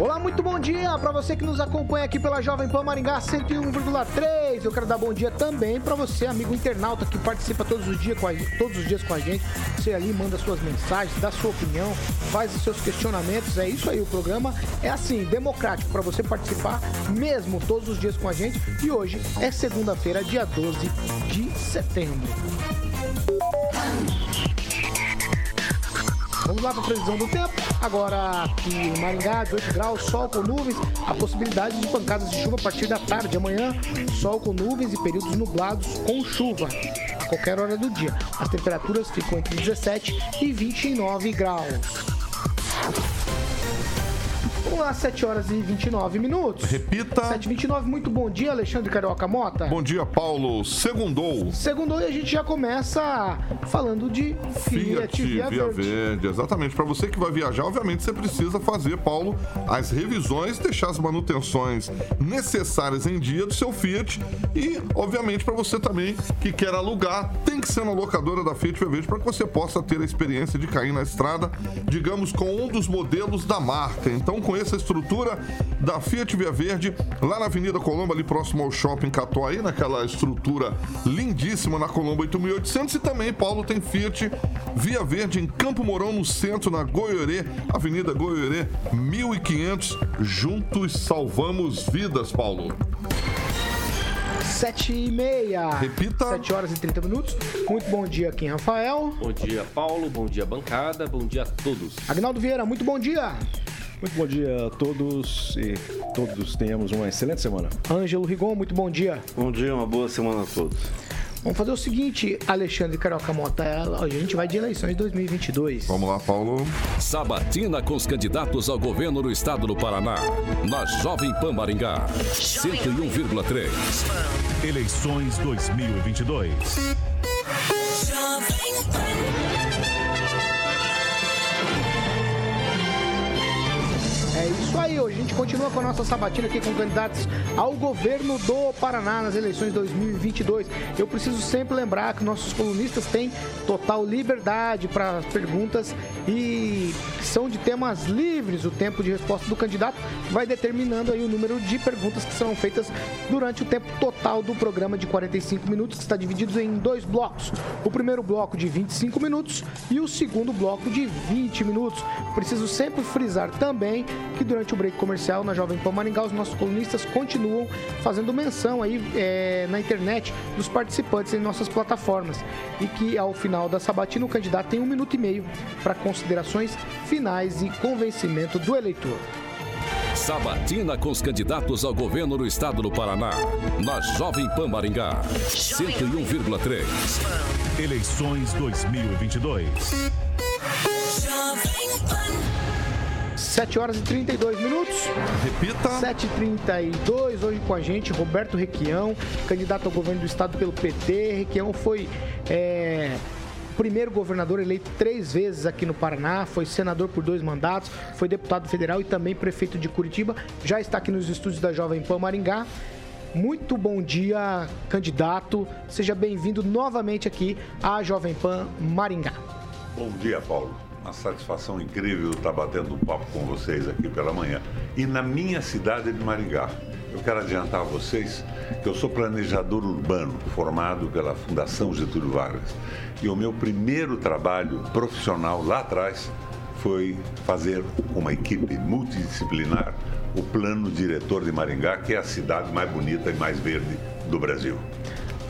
Olá, muito bom dia para você que nos acompanha aqui pela Jovem Pan Maringá 101,3. Eu quero dar bom dia também para você, amigo internauta que participa todos os dias com a, todos os dias com a gente. Você ali manda suas mensagens, dá sua opinião, faz os seus questionamentos. É isso aí, o programa é assim, democrático para você participar mesmo todos os dias com a gente. E hoje é segunda-feira, dia 12 de setembro. Vamos lá para a previsão do tempo. Agora aqui em Maringá, 18 graus, sol com nuvens, a possibilidade de pancadas de chuva a partir da tarde. Amanhã, sol com nuvens e períodos nublados com chuva a qualquer hora do dia. As temperaturas ficam entre 17 e 29 graus. Vamos lá, 7 horas e 29 minutos. Repita. 7 e 29 muito bom dia, Alexandre Carioca Mota. Bom dia, Paulo. Segundou. Segundou e a gente já começa falando de Fiat, Fiat Via, Via Verde. Verde. Exatamente. Para você que vai viajar, obviamente você precisa fazer, Paulo, as revisões, deixar as manutenções necessárias em dia do seu Fiat e, obviamente, para você também que quer alugar, tem que ser na locadora da Fiat Via Verde para que você possa ter a experiência de cair na estrada, digamos, com um dos modelos da marca. Então, com essa estrutura da Fiat Via Verde, lá na Avenida Colombo, ali próximo ao Shopping Catuaí, naquela estrutura lindíssima na Colombo 8800 e também, Paulo, tem Fiat Via Verde em Campo Mourão, no centro, na Goiorê, Avenida Goiorê 1500. Juntos salvamos vidas, Paulo. 7 e meia. Repita. 7 horas e 30 minutos. Muito bom dia, Kim Rafael. Bom dia, Paulo. Bom dia, bancada. Bom dia a todos. Agnaldo Vieira, muito bom dia. Muito bom dia a todos e todos tenhamos uma excelente semana. Ângelo Rigon, muito bom dia. Bom dia, uma boa semana a todos. Vamos fazer o seguinte, Alexandre Carioca Mota, a gente vai de eleições 2022. Vamos lá, Paulo. Sabatina com os candidatos ao governo do estado do Paraná. Na Jovem Pan Maringá. 101,3. Eleições 2022. É isso aí, hoje a gente continua com a nossa sabatina aqui com candidatos ao governo do Paraná nas eleições 2022. Eu preciso sempre lembrar que nossos colunistas têm total liberdade para as perguntas e são de temas livres. O tempo de resposta do candidato vai determinando aí o número de perguntas que serão feitas durante o tempo total do programa de 45 minutos, que está dividido em dois blocos. O primeiro bloco de 25 minutos e o segundo bloco de 20 minutos. Preciso sempre frisar também que durante o break comercial na Jovem Pan Maringá, os nossos colunistas continuam fazendo menção aí é, na internet dos participantes em nossas plataformas e que ao final da sabatina o candidato tem um minuto e meio para considerações finais e convencimento do eleitor. Sabatina com os candidatos ao governo do estado do Paraná. Na Jovem Pan Maringá. 101,3. Eleições 2022. 7 horas e 32 minutos. Repita. 7h32, hoje com a gente, Roberto Requião, candidato ao governo do estado pelo PT. Requião foi é, primeiro governador eleito três vezes aqui no Paraná, foi senador por dois mandatos, foi deputado federal e também prefeito de Curitiba. Já está aqui nos estúdios da Jovem Pan Maringá. Muito bom dia, candidato. Seja bem-vindo novamente aqui à Jovem Pan Maringá. Bom dia, Paulo. Uma satisfação incrível estar batendo um papo com vocês aqui pela manhã. E na minha cidade de Maringá. Eu quero adiantar a vocês que eu sou planejador urbano, formado pela Fundação Getúlio Vargas. E o meu primeiro trabalho profissional lá atrás foi fazer com uma equipe multidisciplinar o plano diretor de Maringá, que é a cidade mais bonita e mais verde do Brasil.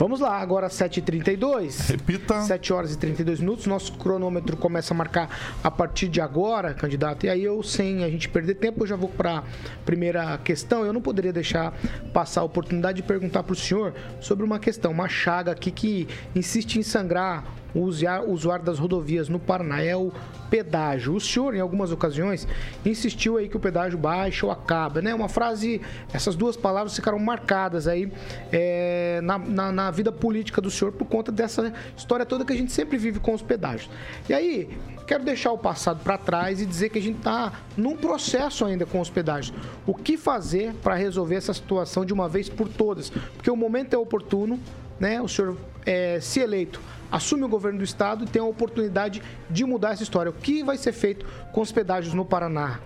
Vamos lá, agora 7h32. Repita. 7 horas e 32 minutos. Nosso cronômetro começa a marcar a partir de agora, candidato. E aí eu, sem a gente perder tempo, eu já vou para a primeira questão. Eu não poderia deixar passar a oportunidade de perguntar para o senhor sobre uma questão, uma chaga aqui que insiste em sangrar o usuário das rodovias no Paraná é o pedágio. O senhor, em algumas ocasiões, insistiu aí que o pedágio baixa ou acaba, né? Uma frase, essas duas palavras ficaram marcadas aí é, na, na, na vida política do senhor por conta dessa história toda que a gente sempre vive com os pedágios. E aí, quero deixar o passado para trás e dizer que a gente está num processo ainda com os pedágios. O que fazer para resolver essa situação de uma vez por todas? Porque o momento é oportuno, né? O senhor é, se eleito assume o governo do estado e tem a oportunidade de mudar essa história. O que vai ser feito com os pedágios no Paraná?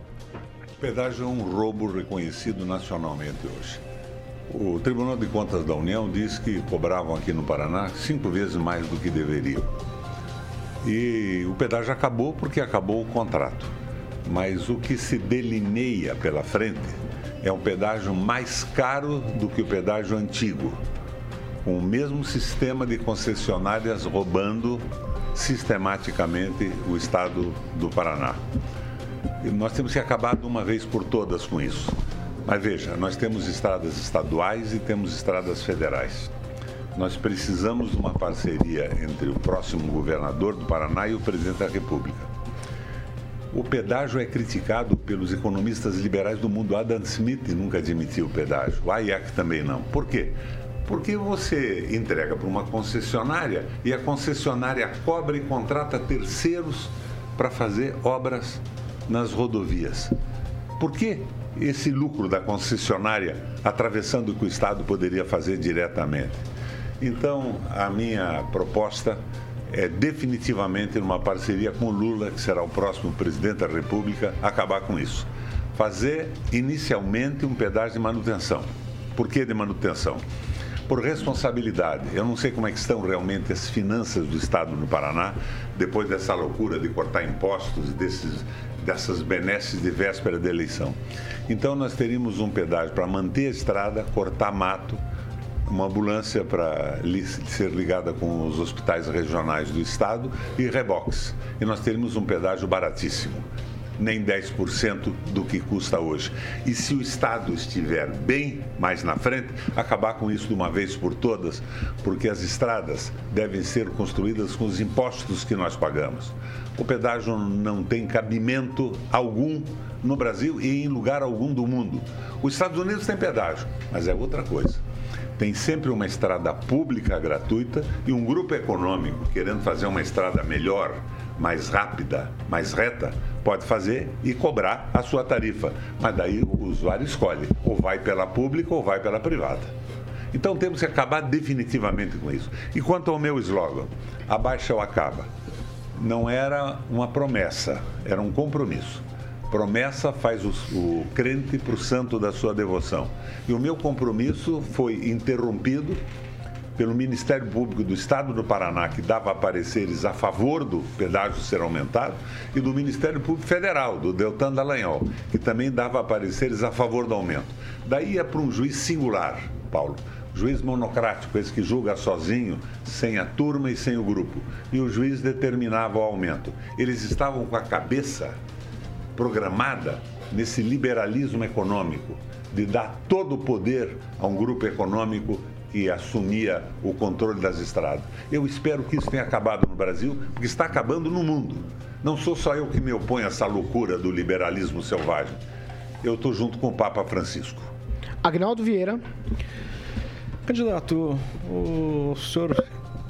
O pedágio é um roubo reconhecido nacionalmente hoje. O Tribunal de Contas da União diz que cobravam aqui no Paraná cinco vezes mais do que deveriam. E o pedágio acabou porque acabou o contrato. Mas o que se delineia pela frente é um pedágio mais caro do que o pedágio antigo, com o mesmo sistema de concessionárias roubando sistematicamente o estado do Paraná. E nós temos que acabar de uma vez por todas com isso. Mas veja, nós temos estradas estaduais e temos estradas federais. Nós precisamos de uma parceria entre o próximo governador do Paraná e o presidente da República. O pedágio é criticado pelos economistas liberais do mundo. Adam Smith nunca admitiu o pedágio. O Hayek também não. Por quê? Porque você entrega para uma concessionária e a concessionária cobra e contrata terceiros para fazer obras nas rodovias. Por que esse lucro da concessionária atravessando o que o Estado poderia fazer diretamente? Então, a minha proposta é definitivamente numa parceria com Lula, que será o próximo presidente da República, acabar com isso. Fazer inicialmente um pedágio de manutenção. Por que de manutenção? Por responsabilidade. Eu não sei como é que estão realmente as finanças do Estado no Paraná, depois dessa loucura de cortar impostos, desses, dessas benesses de véspera de eleição. Então nós teríamos um pedágio para manter a estrada, cortar mato, uma ambulância para ser ligada com os hospitais regionais do estado e reboques. E nós teríamos um pedágio baratíssimo, nem 10% do que custa hoje. E se o estado estiver bem mais na frente, acabar com isso de uma vez por todas, porque as estradas devem ser construídas com os impostos que nós pagamos. O pedágio não tem cabimento algum no Brasil e em lugar algum do mundo. Os Estados Unidos têm pedágio, mas é outra coisa tem sempre uma estrada pública gratuita e um grupo econômico querendo fazer uma estrada melhor, mais rápida, mais reta, pode fazer e cobrar a sua tarifa. Mas daí o usuário escolhe, ou vai pela pública ou vai pela privada. Então temos que acabar definitivamente com isso. E quanto ao meu slogan, abaixa ou acaba, não era uma promessa, era um compromisso. Promessa faz o, o crente para o santo da sua devoção. E o meu compromisso foi interrompido pelo Ministério Público do Estado do Paraná, que dava pareceres a favor do pedágio ser aumentado, e do Ministério Público Federal, do Deltan Dallagnol, que também dava pareceres a favor do aumento. Daí ia para um juiz singular, Paulo, juiz monocrático, esse que julga sozinho, sem a turma e sem o grupo. E o juiz determinava o aumento. Eles estavam com a cabeça programada nesse liberalismo econômico, de dar todo o poder a um grupo econômico que assumia o controle das estradas. Eu espero que isso tenha acabado no Brasil, porque está acabando no mundo. Não sou só eu que me oponho a essa loucura do liberalismo selvagem. Eu estou junto com o Papa Francisco. Agnaldo Vieira. Candidato, o senhor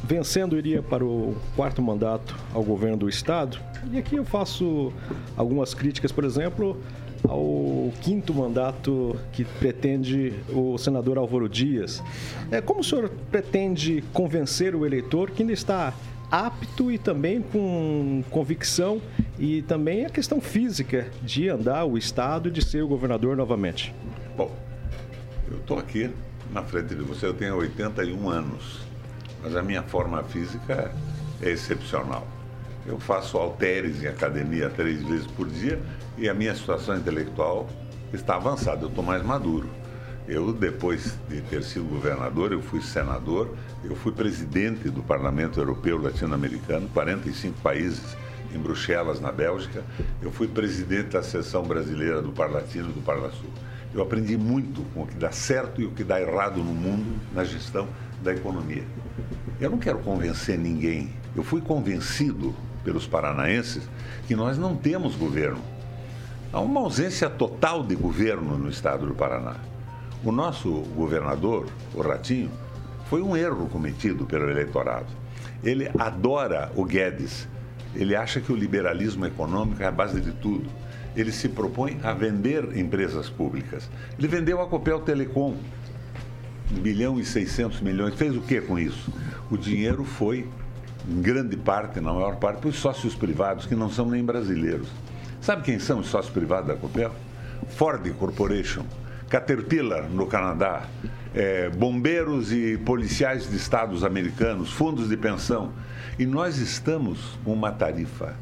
vencendo iria para o quarto mandato ao governo do estado. E aqui eu faço algumas críticas, por exemplo, ao quinto mandato que pretende o senador Álvaro Dias. É, como o senhor pretende convencer o eleitor que ainda está apto e também com convicção e também a questão física de andar o estado e de ser o governador novamente? Bom, eu estou aqui na frente de você, eu tenho 81 anos, mas a minha forma física é excepcional. Eu faço halteres em academia três vezes por dia e a minha situação intelectual está avançada, eu estou mais maduro. Eu, depois de ter sido governador, eu fui senador, eu fui presidente do Parlamento Europeu Latino-Americano, 45 países em Bruxelas, na Bélgica. Eu fui presidente da seção brasileira do Parlatino e do Parlasul. Eu aprendi muito com o que dá certo e o que dá errado no mundo na gestão da economia. Eu não quero convencer ninguém. Eu fui convencido pelos paranaenses que nós não temos governo. Há uma ausência total de governo no estado do Paraná. O nosso governador, o Ratinho, foi um erro cometido pelo eleitorado. Ele adora o Guedes. Ele acha que o liberalismo econômico é a base de tudo. Ele se propõe a vender empresas públicas. Ele vendeu a Copel Telecom, 1 bilhão e 600 milhões. Fez o que com isso? O dinheiro foi, em grande parte, na maior parte, para os sócios privados, que não são nem brasileiros. Sabe quem são os sócios privados da Copel? Ford Corporation, Caterpillar, no Canadá, é, bombeiros e policiais de estados americanos, fundos de pensão. E nós estamos com uma tarifa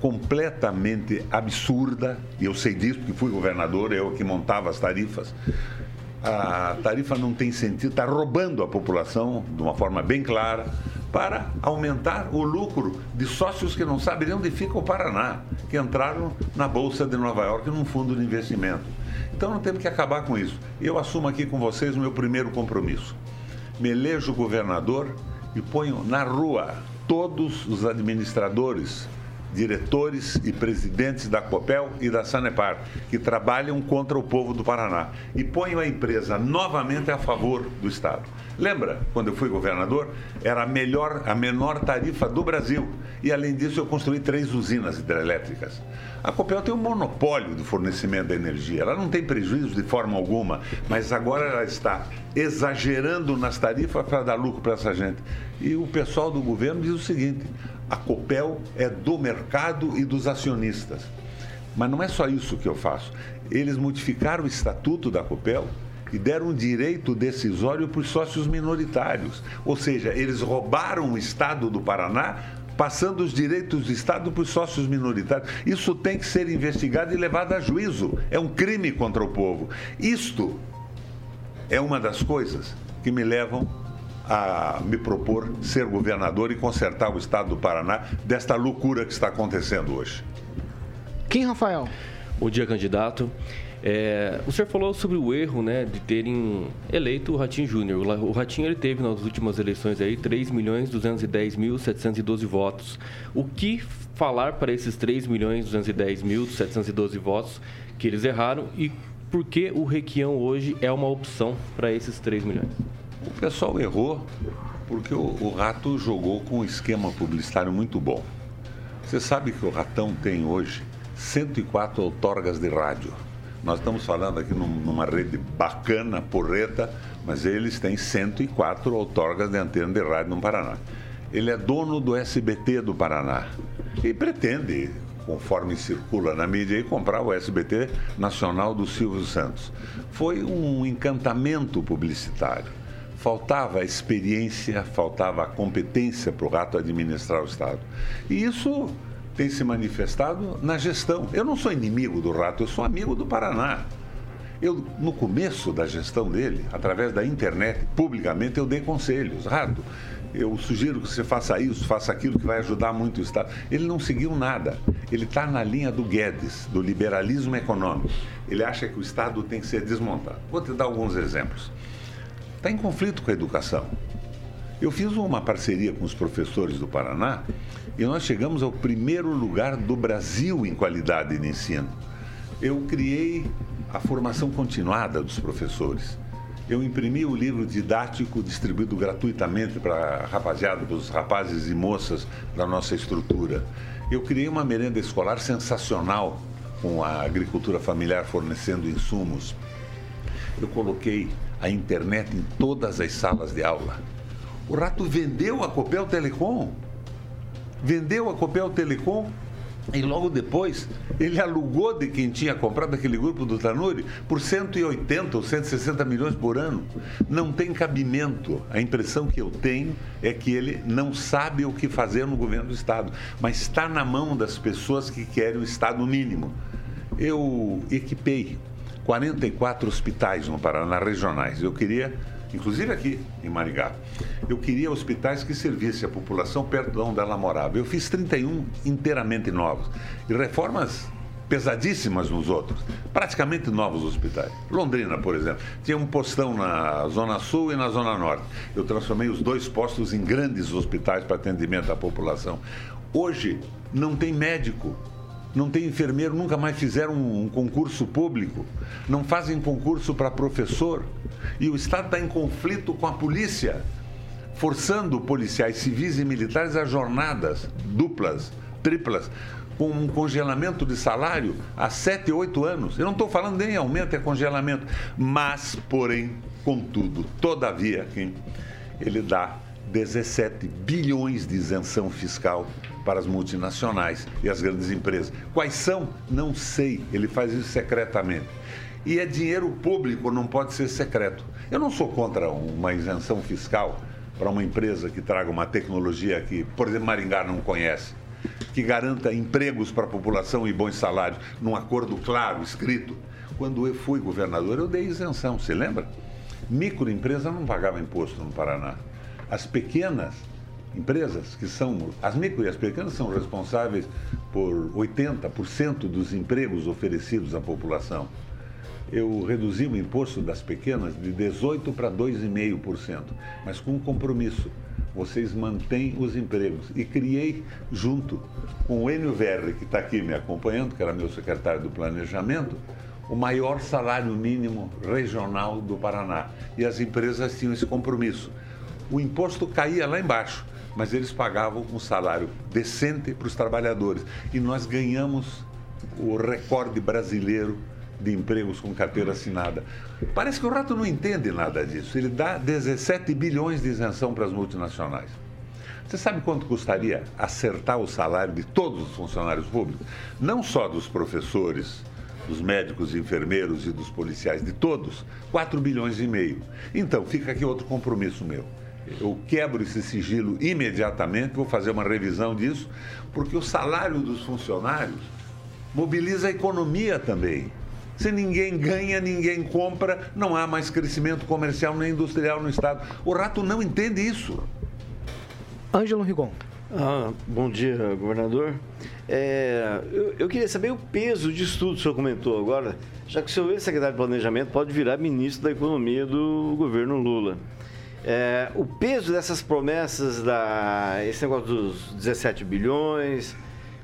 completamente absurda, e eu sei disso porque fui governador, eu que montava as tarifas. A tarifa não tem sentido, está roubando a população de uma forma bem clara para aumentar o lucro de sócios que não sabem onde fica o Paraná, que entraram na Bolsa de Nova York num fundo de investimento. Então não temos que acabar com isso. Eu assumo aqui com vocês o meu primeiro compromisso. Me elejo governador e ponho na rua todos os administradores, diretores e presidentes da Copel e da Sanepar que trabalham contra o povo do Paraná e ponho a empresa novamente a favor do Estado. Lembra, quando eu fui governador, era a melhor, a menor tarifa do Brasil. E além disso, eu construí três usinas hidrelétricas. A Copel tem um monopólio do fornecimento da energia. Ela não tem prejuízo de forma alguma, mas agora ela está exagerando nas tarifas para dar lucro para essa gente. E o pessoal do governo diz o seguinte: a Copel é do mercado e dos acionistas. Mas não é só isso que eu faço. Eles modificaram o estatuto da Copel e deram um direito decisório para os sócios minoritários. Ou seja, eles roubaram o Estado do Paraná passando os direitos do Estado para os sócios minoritários. Isso tem que ser investigado e levado a juízo. É um crime contra o povo. Isto é uma das coisas que me levam a me propor ser governador e consertar o Estado do Paraná desta loucura que está acontecendo hoje. Quem, Rafael? Bom dia, candidato. É, o senhor falou sobre o erro né, de terem eleito o Ratinho Júnior. O Ratinho ele teve nas últimas eleições aí 3 milhões 210 mil 712 votos. O que falar para esses 3 milhões 210 mil 712 votos que eles erraram e por que o Requião hoje é uma opção para esses 3 milhões? O pessoal errou porque o, o Rato jogou com um esquema publicitário muito bom. Você sabe que o Ratão tem hoje 104 outorgas de rádio. Nós estamos falando aqui numa rede bacana, porreta, mas eles têm 104 outorgas de antena de rádio no Paraná. Ele é dono do SBT do Paraná e pretende, conforme circula na mídia, comprar o SBT Nacional do Silvio Santos. Foi um encantamento publicitário. Faltava experiência, faltava competência para o rato administrar o Estado. E isso tem se manifestado na gestão. Eu não sou inimigo do rato, eu sou amigo do Paraná. Eu, no começo da gestão dele, através da internet, publicamente, eu dei conselhos. Rato, eu sugiro que você faça isso, faça aquilo que vai ajudar muito o Estado. Ele não seguiu nada. Ele está na linha do Guedes, do liberalismo econômico. Ele acha que o Estado tem que ser desmontado. Vou te dar alguns exemplos. Está em conflito com a educação. Eu fiz uma parceria com os professores do Paraná e nós chegamos ao primeiro lugar do Brasil em qualidade de ensino. Eu criei a formação continuada dos professores. Eu imprimi o livro didático distribuído gratuitamente para rapaziada, para os rapazes e moças da nossa estrutura. Eu criei uma merenda escolar sensacional com a agricultura familiar fornecendo insumos. Eu coloquei a internet em todas as salas de aula. O Rato vendeu a Copel Telecom vendeu a Copel Telecom e logo depois ele alugou de quem tinha comprado aquele grupo do Tanuri por 180 ou 160 milhões por ano. Não tem cabimento. A impressão que eu tenho é que ele não sabe o que fazer no governo do Estado, mas está na mão das pessoas que querem o Estado mínimo. Eu equipei 44 hospitais no Paraná regionais. Eu queria inclusive aqui em Maringá. Eu queria hospitais que servissem a população perto de onde ela morava. Eu fiz 31 inteiramente novos. E reformas pesadíssimas nos outros. Praticamente novos hospitais. Londrina, por exemplo, tinha um postão na Zona Sul e na Zona Norte. Eu transformei os dois postos em grandes hospitais para atendimento à população. Hoje, não tem médico, não tem enfermeiro, nunca mais fizeram um, um concurso público, não fazem concurso para professor. E o Estado está em conflito com a polícia, forçando policiais civis e militares a jornadas duplas, triplas, com um congelamento de salário há 7, 8 anos. Eu não estou falando nem aumento, é congelamento. Mas, porém, contudo, todavia, ele dá 17 bilhões de isenção fiscal para as multinacionais e as grandes empresas. Quais são? Não sei. Ele faz isso secretamente. E é dinheiro público, não pode ser secreto. Eu não sou contra uma isenção fiscal para uma empresa que traga uma tecnologia que, por exemplo, Maringá não conhece, que garanta empregos para a população e bons salários, num acordo claro, escrito. Quando eu fui governador, eu dei isenção, você lembra? Microempresa não pagava imposto no Paraná. As pequenas empresas, que são, as micro e as pequenas, são responsáveis por 80% dos empregos oferecidos à população. Eu reduzi o imposto das pequenas de 18% para 2,5%, mas com um compromisso. Vocês mantêm os empregos. E criei, junto com o Enio Verri, que está aqui me acompanhando, que era meu secretário do Planejamento, o maior salário mínimo regional do Paraná. E as empresas tinham esse compromisso. O imposto caía lá embaixo mas eles pagavam um salário decente para os trabalhadores. E nós ganhamos o recorde brasileiro de empregos com carteira assinada. Parece que o Rato não entende nada disso. Ele dá 17 bilhões de isenção para as multinacionais. Você sabe quanto custaria acertar o salário de todos os funcionários públicos? Não só dos professores, dos médicos, enfermeiros e dos policiais, de todos, 4 bilhões e meio. Então, fica aqui outro compromisso meu eu quebro esse sigilo imediatamente, vou fazer uma revisão disso, porque o salário dos funcionários mobiliza a economia também. Se ninguém ganha, ninguém compra, não há mais crescimento comercial nem industrial no Estado. O rato não entende isso. Ângelo Rigon. Ah, bom dia, governador. É, eu, eu, queria saber o peso disso tudo que o senhor comentou agora, já que o senhor ex-secretário de Planejamento pode virar ministro da Economia do governo Lula. É, o peso dessas promessas, da, esse negócio dos 17 bilhões,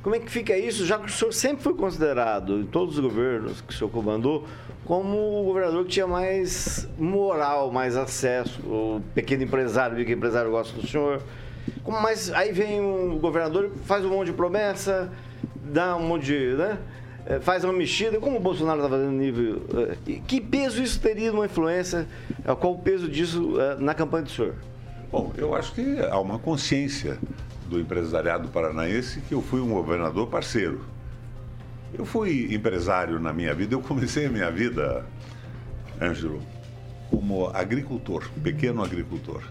como é que fica isso, já que o senhor sempre foi considerado, em todos os governos que o senhor comandou, como o governador que tinha mais moral, mais acesso, o pequeno empresário, o empresário gosta do senhor. Como mais, aí vem um governador, faz um monte de promessa, dá um monte de. Né? É, faz uma mexida, como o Bolsonaro está fazendo nível. É, que peso isso teria uma influência? É, qual o peso disso na campanha do senhor? Bom, eu acho que há uma consciência do empresariado paranaense que eu fui um governador parceiro. Eu fui empresário na minha vida, eu comecei a minha vida, Ângelo, como agricultor, pequeno agricultor.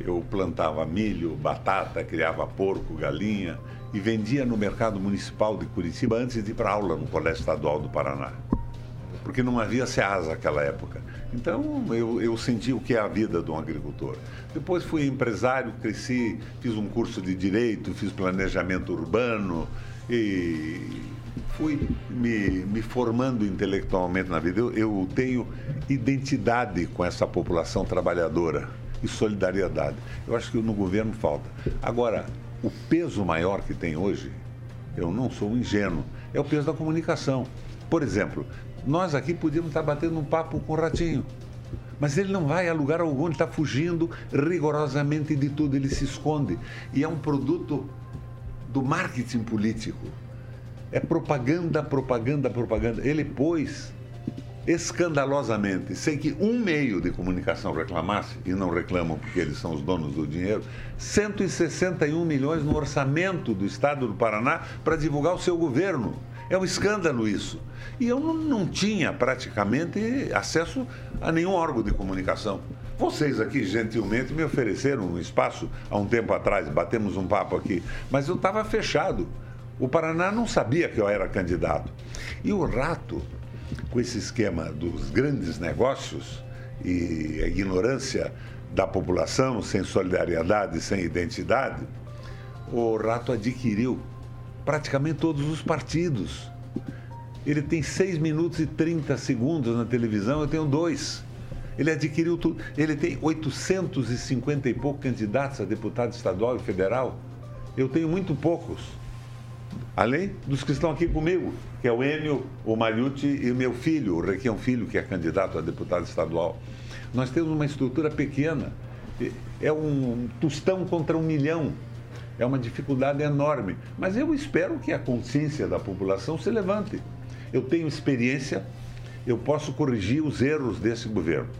Eu plantava milho, batata, criava porco, galinha, e vendia no mercado municipal de Curitiba antes de ir para aula no Colégio Estadual do Paraná. Porque não havia SEASA naquela época. Então eu, eu senti o que é a vida de um agricultor. Depois fui empresário, cresci, fiz um curso de direito, fiz planejamento urbano e fui me, me formando intelectualmente na vida. Eu, eu tenho identidade com essa população trabalhadora e solidariedade. Eu acho que no governo falta. Agora, o peso maior que tem hoje, eu não sou um ingênuo, é o peso da comunicação. Por exemplo, nós aqui podíamos estar batendo um papo com o Ratinho, mas ele não vai a lugar algum, ele está fugindo rigorosamente de tudo, ele se esconde. E é um produto do marketing político. É propaganda, propaganda, propaganda. Ele pôs escandalosamente, sem que um meio de comunicação reclamasse, e não reclamam porque eles são os donos do dinheiro, 161 milhões no orçamento do Estado do Paraná para divulgar o seu governo. É um escândalo isso. E eu não, não tinha praticamente acesso a nenhum órgão de comunicação. Vocês aqui, gentilmente, me ofereceram um espaço há um tempo atrás, batemos um papo aqui, mas eu estava fechado. O Paraná não sabia que eu era candidato. E o rato com esse esquema dos grandes negócios e a ignorância da população, sem solidariedade, sem identidade, o Rato adquiriu praticamente todos os partidos. Ele tem 6 minutos e 30 segundos na televisão, eu tenho dois. Ele adquiriu tudo. Ele tem 850 e poucos candidatos a deputado estadual e federal. Eu tenho muito poucos. Além dos que estão aqui comigo, que é o Enio, o Mariucci e o meu filho, o Requião Filho, que é candidato a deputado estadual. Nós temos uma estrutura pequena. É um tostão contra um milhão. É uma dificuldade enorme. Mas eu espero que a consciência da população se levante. Eu tenho experiência, eu posso corrigir os erros desse governo.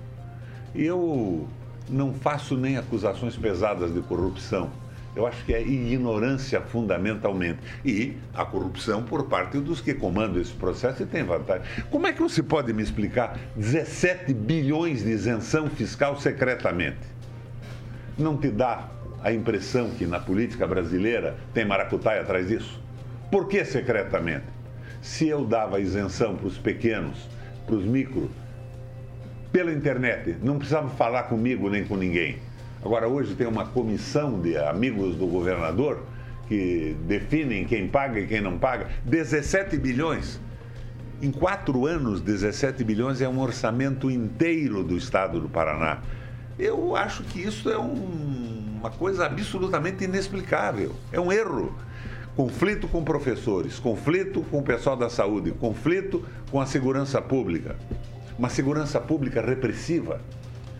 Eu não faço nem acusações pesadas de corrupção. Eu acho que é ignorância fundamentalmente. E a corrupção por parte dos que comandam esse processo e tem vantagem. Como é que você pode me explicar 17 bilhões de isenção fiscal secretamente? Não te dá a impressão que na política brasileira tem maracutaia atrás disso? Por que secretamente? Se eu dava isenção para os pequenos, para os micro, pela internet, não precisava falar comigo nem com ninguém. Agora, hoje tem uma comissão de amigos do governador que definem quem paga e quem não paga. 17 bilhões. Em quatro anos, 17 bilhões é um orçamento inteiro do estado do Paraná. Eu acho que isso é um, uma coisa absolutamente inexplicável. É um erro. Conflito com professores, conflito com o pessoal da saúde, conflito com a segurança pública uma segurança pública repressiva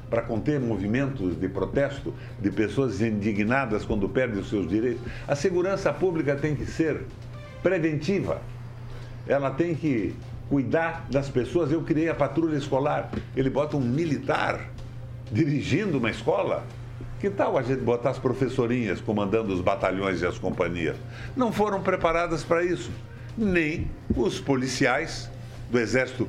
para conter movimentos de protesto de pessoas indignadas quando perdem os seus direitos. A segurança pública tem que ser preventiva. Ela tem que cuidar das pessoas. Eu criei a patrulha escolar. Ele bota um militar dirigindo uma escola. Que tal a gente botar as professorinhas comandando os batalhões e as companhias? Não foram preparadas para isso. Nem os policiais do Exército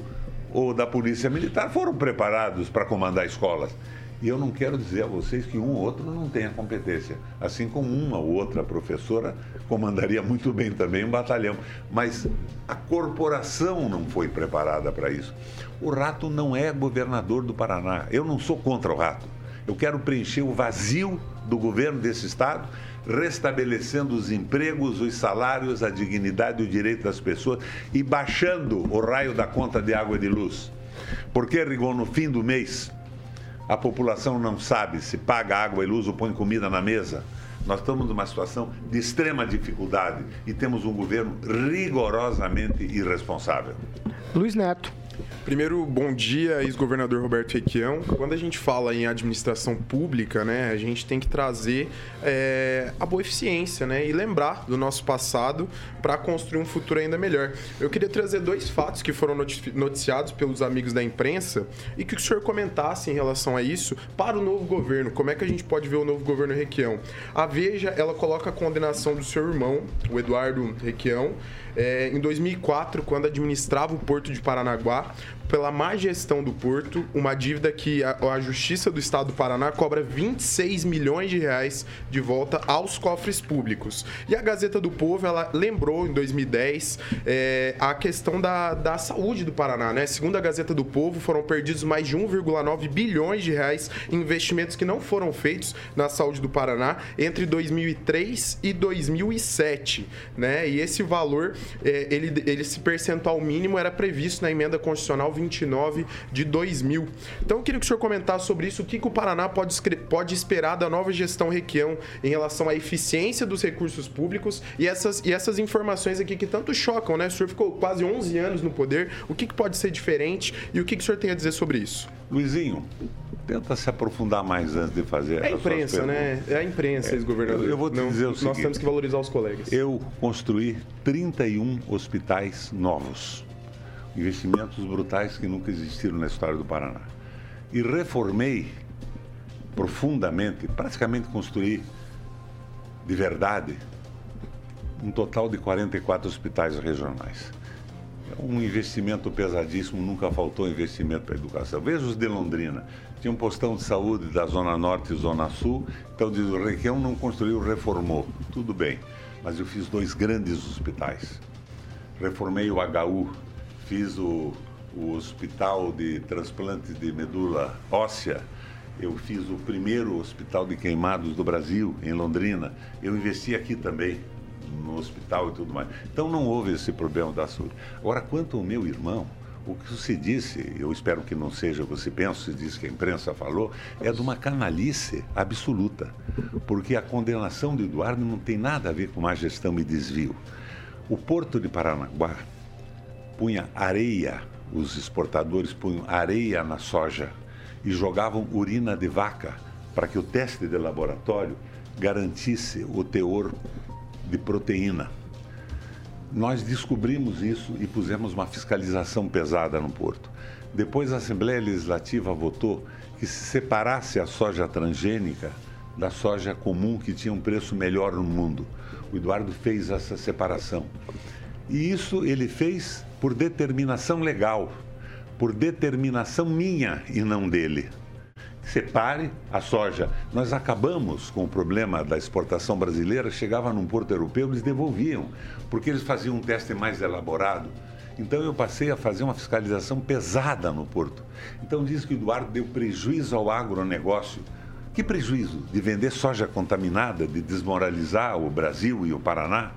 ou da Polícia Militar foram preparados para comandar escolas. E eu não quero dizer a vocês que um ou outro não tenha competência, assim como uma ou outra professora comandaria muito bem também um batalhão. Mas a corporação não foi preparada para isso. O Rato não é governador do Paraná. Eu não sou contra o Rato. Eu quero preencher o vazio do governo desse estado restabelecendo os empregos, os salários, a dignidade e o direito das pessoas e baixando o raio da conta de água e de luz. Porque, Rigon, no fim do mês, a população não sabe se paga água e luz ou põe comida na mesa. Nós estamos numa situação de extrema dificuldade e temos um governo rigorosamente irresponsável. Luiz Neto. Primeiro, bom dia, ex-governador Roberto Requião. Quando a gente fala em administração pública, né, a gente tem que trazer é, a boa eficiência, né, e lembrar do nosso passado para construir um futuro ainda melhor. Eu queria trazer dois fatos que foram noticiados pelos amigos da imprensa e que o senhor comentasse em relação a isso para o novo governo. Como é que a gente pode ver o novo governo Requião? A Veja, ela coloca a condenação do seu irmão, o Eduardo Requião, é, em 2004, quando administrava o Porto de Paranaguá, pela má gestão do porto, uma dívida que a, a, Justiça do Estado do Paraná cobra 26 milhões de reais de volta aos cofres públicos. E a Gazeta do Povo, ela lembrou em 2010 é, a questão da, da saúde do Paraná, né? Segundo a Gazeta do Povo, foram perdidos mais de 1,9 bilhões de reais em investimentos que não foram feitos na saúde do Paraná entre 2003 e 2007, né? E esse valor, é, ele, ele, esse percentual mínimo era previsto na emenda constitucional 29 de 2000. Então eu queria que o senhor comentasse sobre isso, o que, que o Paraná pode, pode esperar da nova gestão Requião em relação à eficiência dos recursos públicos e essas, e essas informações aqui que tanto chocam, né? O senhor ficou quase 11 anos no poder, o que, que pode ser diferente e o que, que o senhor tem a dizer sobre isso? Luizinho, tenta se aprofundar mais antes de fazer É a imprensa, né? É a imprensa, é, ex-governador. Eu vou te Não, dizer o nós seguinte. Nós temos que valorizar os colegas. Eu construí 31 hospitais novos investimentos brutais que nunca existiram na história do Paraná. E reformei profundamente, praticamente construí de verdade um total de 44 hospitais regionais. É um investimento pesadíssimo, nunca faltou investimento para a educação. Veja os de Londrina. Tinha um postão de saúde da Zona Norte e Zona Sul, então diz o Requião não construiu, reformou. Tudo bem, mas eu fiz dois grandes hospitais. Reformei o HU, fiz o, o hospital de transplante de medula óssea, eu fiz o primeiro hospital de queimados do Brasil, em Londrina. Eu investi aqui também. no hospital e tudo mais. Então não houve esse problema da saúde. Agora, quanto ao meu irmão, o que se disse, eu espero que não seja o que se pensa, se disse que a imprensa falou, é de uma canalice absoluta. Porque a condenação de Eduardo não tem nada a ver com má gestão e desvio. O porto de Paranaguá punha areia, os exportadores punham areia na soja e jogavam urina de vaca para que o teste de laboratório garantisse o teor de proteína. Nós descobrimos isso e pusemos uma fiscalização pesada no porto. Depois a Assembleia Legislativa votou que se separasse a soja transgênica da soja comum que tinha um preço melhor no mundo. O Eduardo fez essa separação. E isso ele fez por determinação legal, por determinação minha e não dele separe a soja. Nós acabamos com o problema da exportação brasileira, chegava num porto europeu, eles devolviam, porque eles faziam um teste mais elaborado. Então eu passei a fazer uma fiscalização pesada no porto. Então diz que o Eduardo deu prejuízo ao agronegócio. Que prejuízo? De vender soja contaminada, de desmoralizar o Brasil e o Paraná?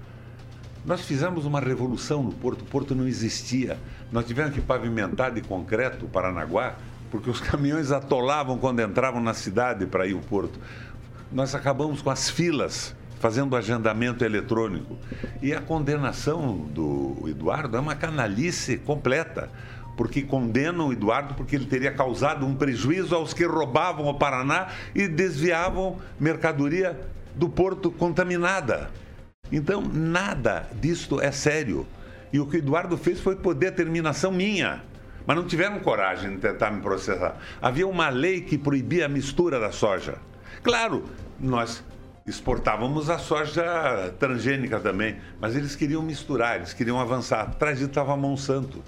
Nós fizemos uma revolução no porto, o porto não existia. Nós tivemos que pavimentar de concreto o Paranaguá porque os caminhões atolavam quando entravam na cidade para ir ao porto. Nós acabamos com as filas fazendo agendamento eletrônico. E a condenação do Eduardo é uma canalice completa, porque condenam o Eduardo porque ele teria causado um prejuízo aos que roubavam o Paraná e desviavam mercadoria do porto contaminada. Então, nada disto é sério. E o que o Eduardo fez foi por determinação minha mas não tiveram coragem de tentar me processar. Havia uma lei que proibia a mistura da soja. Claro, nós exportávamos a soja transgênica também, mas eles queriam misturar, eles queriam avançar. Atrás disso estava Monsanto.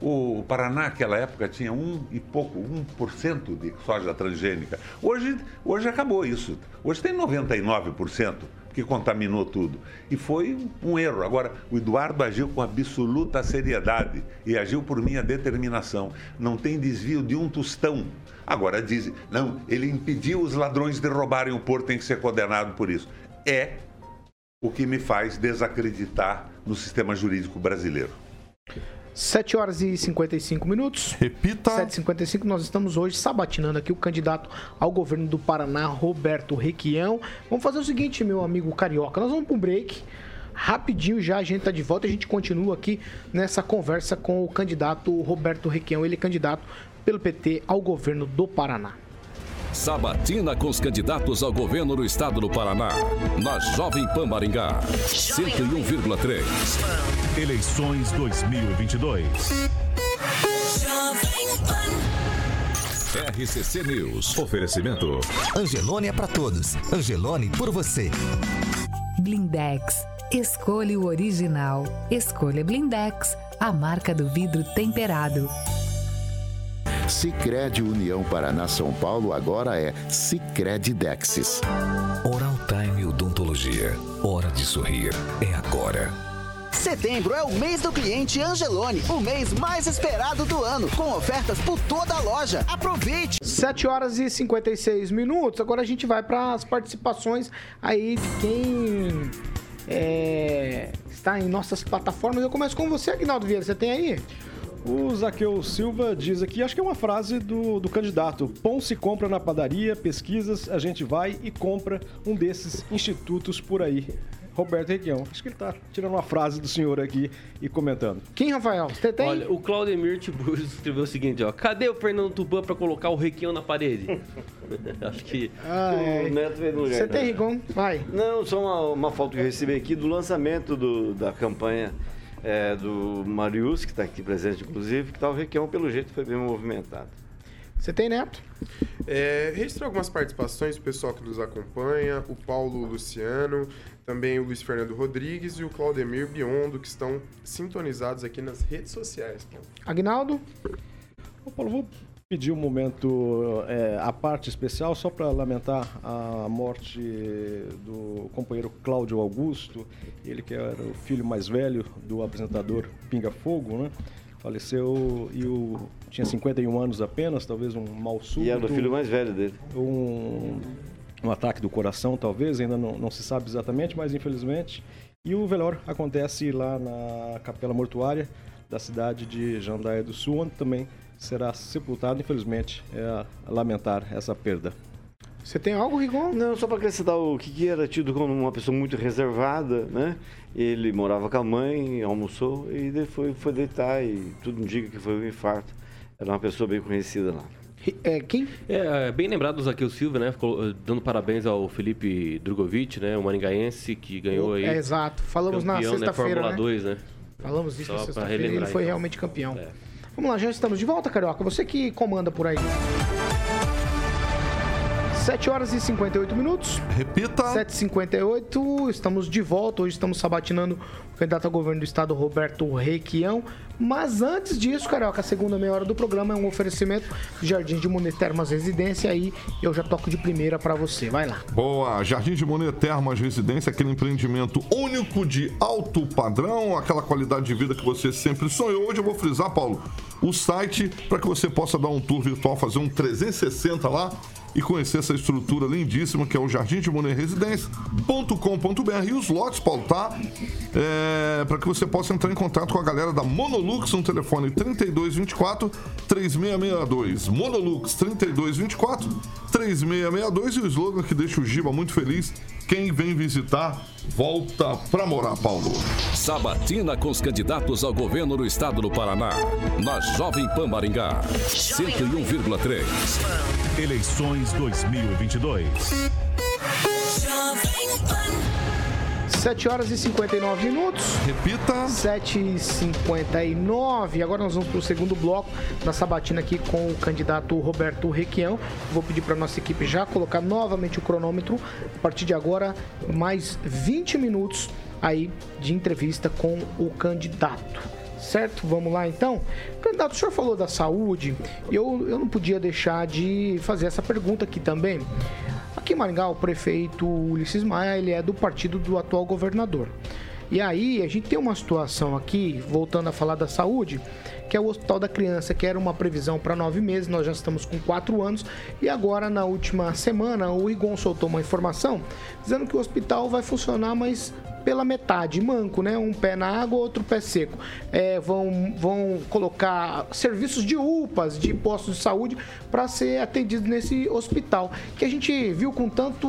O Paraná, naquela época, tinha um e pouco, 1% de soja transgênica. Hoje, hoje acabou isso. Hoje tem 99% que contaminou tudo. E foi um erro. Agora, o Eduardo agiu com absoluta seriedade e agiu por minha determinação. Não tem desvio de um tostão. Agora dizem, não, ele impediu os ladrões de roubarem o porto, tem que ser condenado por isso. É o que me faz desacreditar no sistema jurídico brasileiro. 7 horas e 55 minutos. Repita. 7h55, nós estamos hoje sabatinando aqui o candidato ao governo do Paraná, Roberto Requião. Vamos fazer o seguinte, meu amigo Carioca, nós vamos para um break. Rapidinho já a gente tá de volta e a gente continua aqui nessa conversa com o candidato Roberto Requião, ele é candidato pelo PT ao governo do Paraná. Sabatina com os candidatos ao governo do estado do Paraná. Na Jovem Pan Maringá. 101,3. Eleições 2022. RCC News. Oferecimento. Angelone é para todos. Angelone por você. Blindex. Escolha o original. Escolha Blindex, a marca do vidro temperado. Sicredi União Paraná São Paulo agora é Sicredi Dexis. Oral Time Odontologia. Hora de sorrir é agora. Setembro é o mês do cliente Angelone, o mês mais esperado do ano, com ofertas por toda a loja. Aproveite! 7 horas e 56 minutos. Agora a gente vai para as participações aí de quem é, está em nossas plataformas. Eu começo com você, Agnaldo Vieira. Você tem aí? O Zaqueu Silva diz aqui, acho que é uma frase do, do candidato: Pão se compra na padaria, pesquisas, a gente vai e compra um desses institutos por aí. Roberto Requião. Acho que ele está tirando uma frase do senhor aqui e comentando. Quem, Rafael? Você tem? Olha, o Claudemir Tiburcio escreveu o seguinte, ó. Cadê o Fernando Tupan para colocar o Requião na parede? Acho que... Ah, é. O Neto veio no lugar. Você tem, Rigon? Vai. Não, só uma, uma foto que eu recebi aqui do lançamento do, da campanha é, do Marius, que está aqui presente, inclusive, que está o Requião, pelo jeito, foi bem movimentado. Você tem, Neto? É, algumas participações do pessoal que nos acompanha, o Paulo Luciano, também o Luiz Fernando Rodrigues e o Claudemir Biondo, que estão sintonizados aqui nas redes sociais. Agnaldo? Ô, Paulo, vou pedir um momento é, à parte especial só para lamentar a morte do companheiro Cláudio Augusto, ele que era o filho mais velho do apresentador Pinga Fogo, né? Faleceu e o, tinha 51 anos apenas, talvez um mal súbito. E era o filho mais velho dele. Um, um ataque do coração, talvez, ainda não, não se sabe exatamente, mas infelizmente E o velório acontece lá na Capela Mortuária da cidade de Jandaia do Sul, onde também será sepultado, infelizmente, é a lamentar essa perda. Você tem algo, Rigon? Não, só para acrescentar o que era tido como uma pessoa muito reservada, né? Ele morava com a mãe, almoçou e depois foi deitar e tudo indica que foi um infarto. Era uma pessoa bem conhecida lá. É, quem? É, bem lembrado do Zaqueu Silva, né? Ficou, eh, dando parabéns ao Felipe Drogovic, né? O maringaense que ganhou aí. É, exato. Falamos na campeão, né? sexta-feira, Fórmula né? 2, né? Falamos disso Só na sexta-feira. Ele foi então. realmente campeão. É. Vamos lá, já estamos de volta, Carioca. Você que comanda por aí. 7 horas e 58 minutos. Repita. 7h58, estamos de volta. Hoje estamos sabatinando o candidato a governo do estado, Roberto Requião. Mas antes disso, Carioca, a segunda meia hora do programa é um oferecimento do Jardim de Monet Termas Residência. Aí eu já toco de primeira para você. Vai lá. Boa, Jardim de Monet Termas Residência, aquele empreendimento único de alto padrão, aquela qualidade de vida que você sempre sonhou. Hoje eu vou frisar, Paulo, o site para que você possa dar um tour virtual, fazer um 360 lá e conhecer essa estrutura lindíssima que é o Jardim de Monet Residência.com.br e os lotes, Paulo, tá? É, para que você possa entrar em contato com a galera da Monolux no telefone 3224 3662. Monolux 3224 3662 e o slogan que deixa o Giba muito feliz. Quem vem visitar, volta pra morar, Paulo. Sabatina com os candidatos ao governo do estado do Paraná. Na Jovem Pan Maringá. 101,3. Eleições 2022. 7 horas e 59 minutos. Repita. 7 e 59. Agora nós vamos para o segundo bloco da sabatina aqui com o candidato Roberto Requião. Vou pedir para nossa equipe já colocar novamente o cronômetro. A partir de agora, mais 20 minutos aí de entrevista com o candidato. Certo? Vamos lá então? Candidato, o senhor falou da saúde e eu, eu não podia deixar de fazer essa pergunta aqui também. Aqui em Maringá, o prefeito Ulisses Maia, ele é do partido do atual governador. E aí, a gente tem uma situação aqui, voltando a falar da saúde, que é o Hospital da Criança, que era uma previsão para nove meses, nós já estamos com quatro anos. E agora, na última semana, o Igon soltou uma informação dizendo que o hospital vai funcionar, mas pela metade, manco, né? Um pé na água, outro pé seco. É, vão, vão colocar serviços de UPAs, de postos de saúde, para ser atendido nesse hospital. Que a gente viu com tanto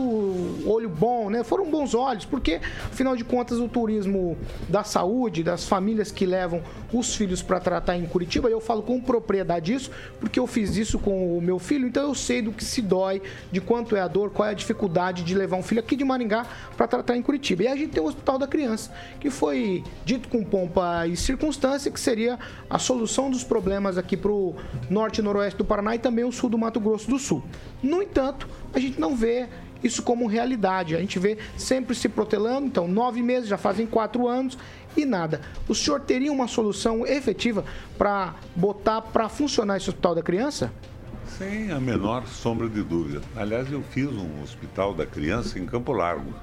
olho bom, né? Foram bons olhos, porque, afinal de contas, o turismo da saúde, das famílias que levam os filhos para tratar em Curitiba, eu falo com propriedade isso, porque eu fiz isso com o meu filho, então eu sei do que se dói, de quanto é a dor, qual é a dificuldade de levar um filho aqui de Maringá para tratar em Curitiba. E a gente tem o Hospital da Criança, que foi dito com pompa e circunstância que seria a solução dos problemas aqui para o norte e noroeste do Paraná e também o sul do Mato Grosso do Sul. No entanto, a gente não vê isso como realidade. A gente vê sempre se protelando, então nove meses, já fazem quatro anos e nada. O senhor teria uma solução efetiva para botar para funcionar esse hospital da criança? Sem a menor sombra de dúvida. Aliás, eu fiz um hospital da criança em Campo Largo,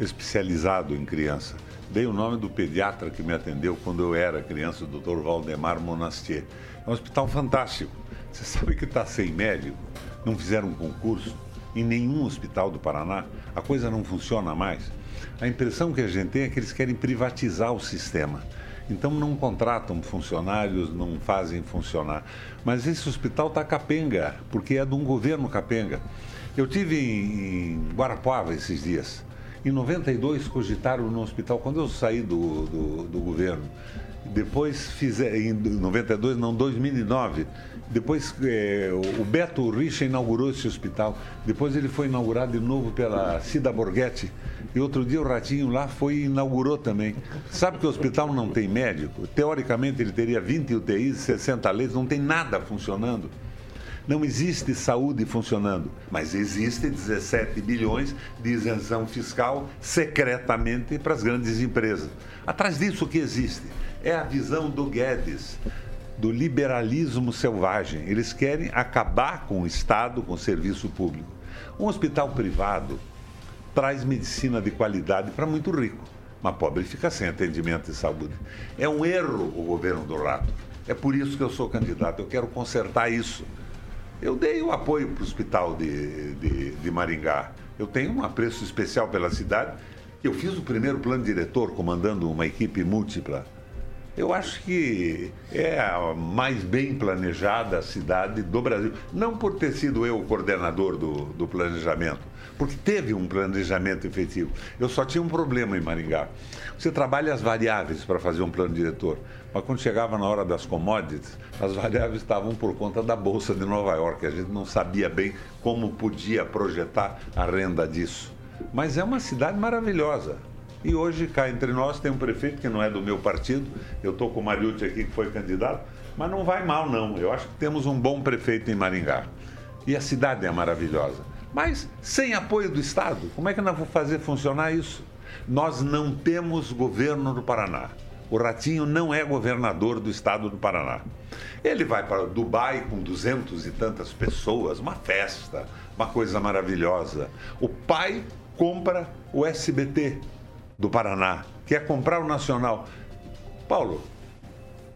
especializado em criança. Dei o nome do pediatra que me atendeu quando eu era criança, o Dr. Valdemar Monastier. É um hospital fantástico. Você sabe que está sem médico? Não fizeram um concurso em nenhum hospital do Paraná? A coisa não funciona mais? A impressão que a gente tem é que eles querem privatizar o sistema. Então não contratam funcionários, não fazem funcionar. Mas esse hospital está capenga, porque é de um governo capenga. Eu tive em Guarapuava esses dias. Em 92 cogitaram no hospital, quando eu saí do, do, do governo. Depois fizeram, em 92, não, 2009. Depois eh, o Beto Richa inaugurou esse hospital. Depois ele foi inaugurado de novo pela Cida Borghetti. E outro dia o Ratinho lá foi e inaugurou também. Sabe que o hospital não tem médico? Teoricamente ele teria 20 UTIs, 60 leitos, não tem nada funcionando. Não existe saúde funcionando, mas existe 17 bilhões de isenção fiscal secretamente para as grandes empresas. Atrás disso o que existe é a visão do Guedes, do liberalismo selvagem. Eles querem acabar com o Estado, com o serviço público. Um hospital privado traz medicina de qualidade para muito rico, mas pobre fica sem atendimento de saúde. É um erro o governo do Rato. É por isso que eu sou candidato. Eu quero consertar isso. Eu dei o apoio para o hospital de, de, de, Maringá. Eu tenho um apreço especial pela cidade Eu fiz o primeiro plano diretor comandando uma equipe múltipla. Eu acho que é a mais bem planejada cidade do Brasil. Não por ter sido eu o coordenador do, do planejamento, porque teve um planejamento efetivo. Eu só tinha um problema em Maringá. Você trabalha as variáveis para fazer um plano diretor, mas quando chegava na hora das commodities, as variáveis estavam por conta da Bolsa de Nova York. A gente não sabia bem como podia projetar a renda disso. Mas é uma cidade maravilhosa. E hoje, cá entre nós, tem um prefeito que não é do meu partido. Eu estou com o Mariucci aqui, que foi candidato. Mas não vai mal, não. Eu acho que temos um bom prefeito em Maringá. E a cidade é maravilhosa. Mas sem apoio do Estado, como é que nós vamos fazer funcionar isso? Nós não temos governo do Paraná. O Ratinho não é governador do estado do Paraná. Ele vai para Dubai com duzentos e tantas pessoas, uma festa, uma coisa maravilhosa. O pai compra o SBT, do Paraná, quer comprar o Nacional. Paulo,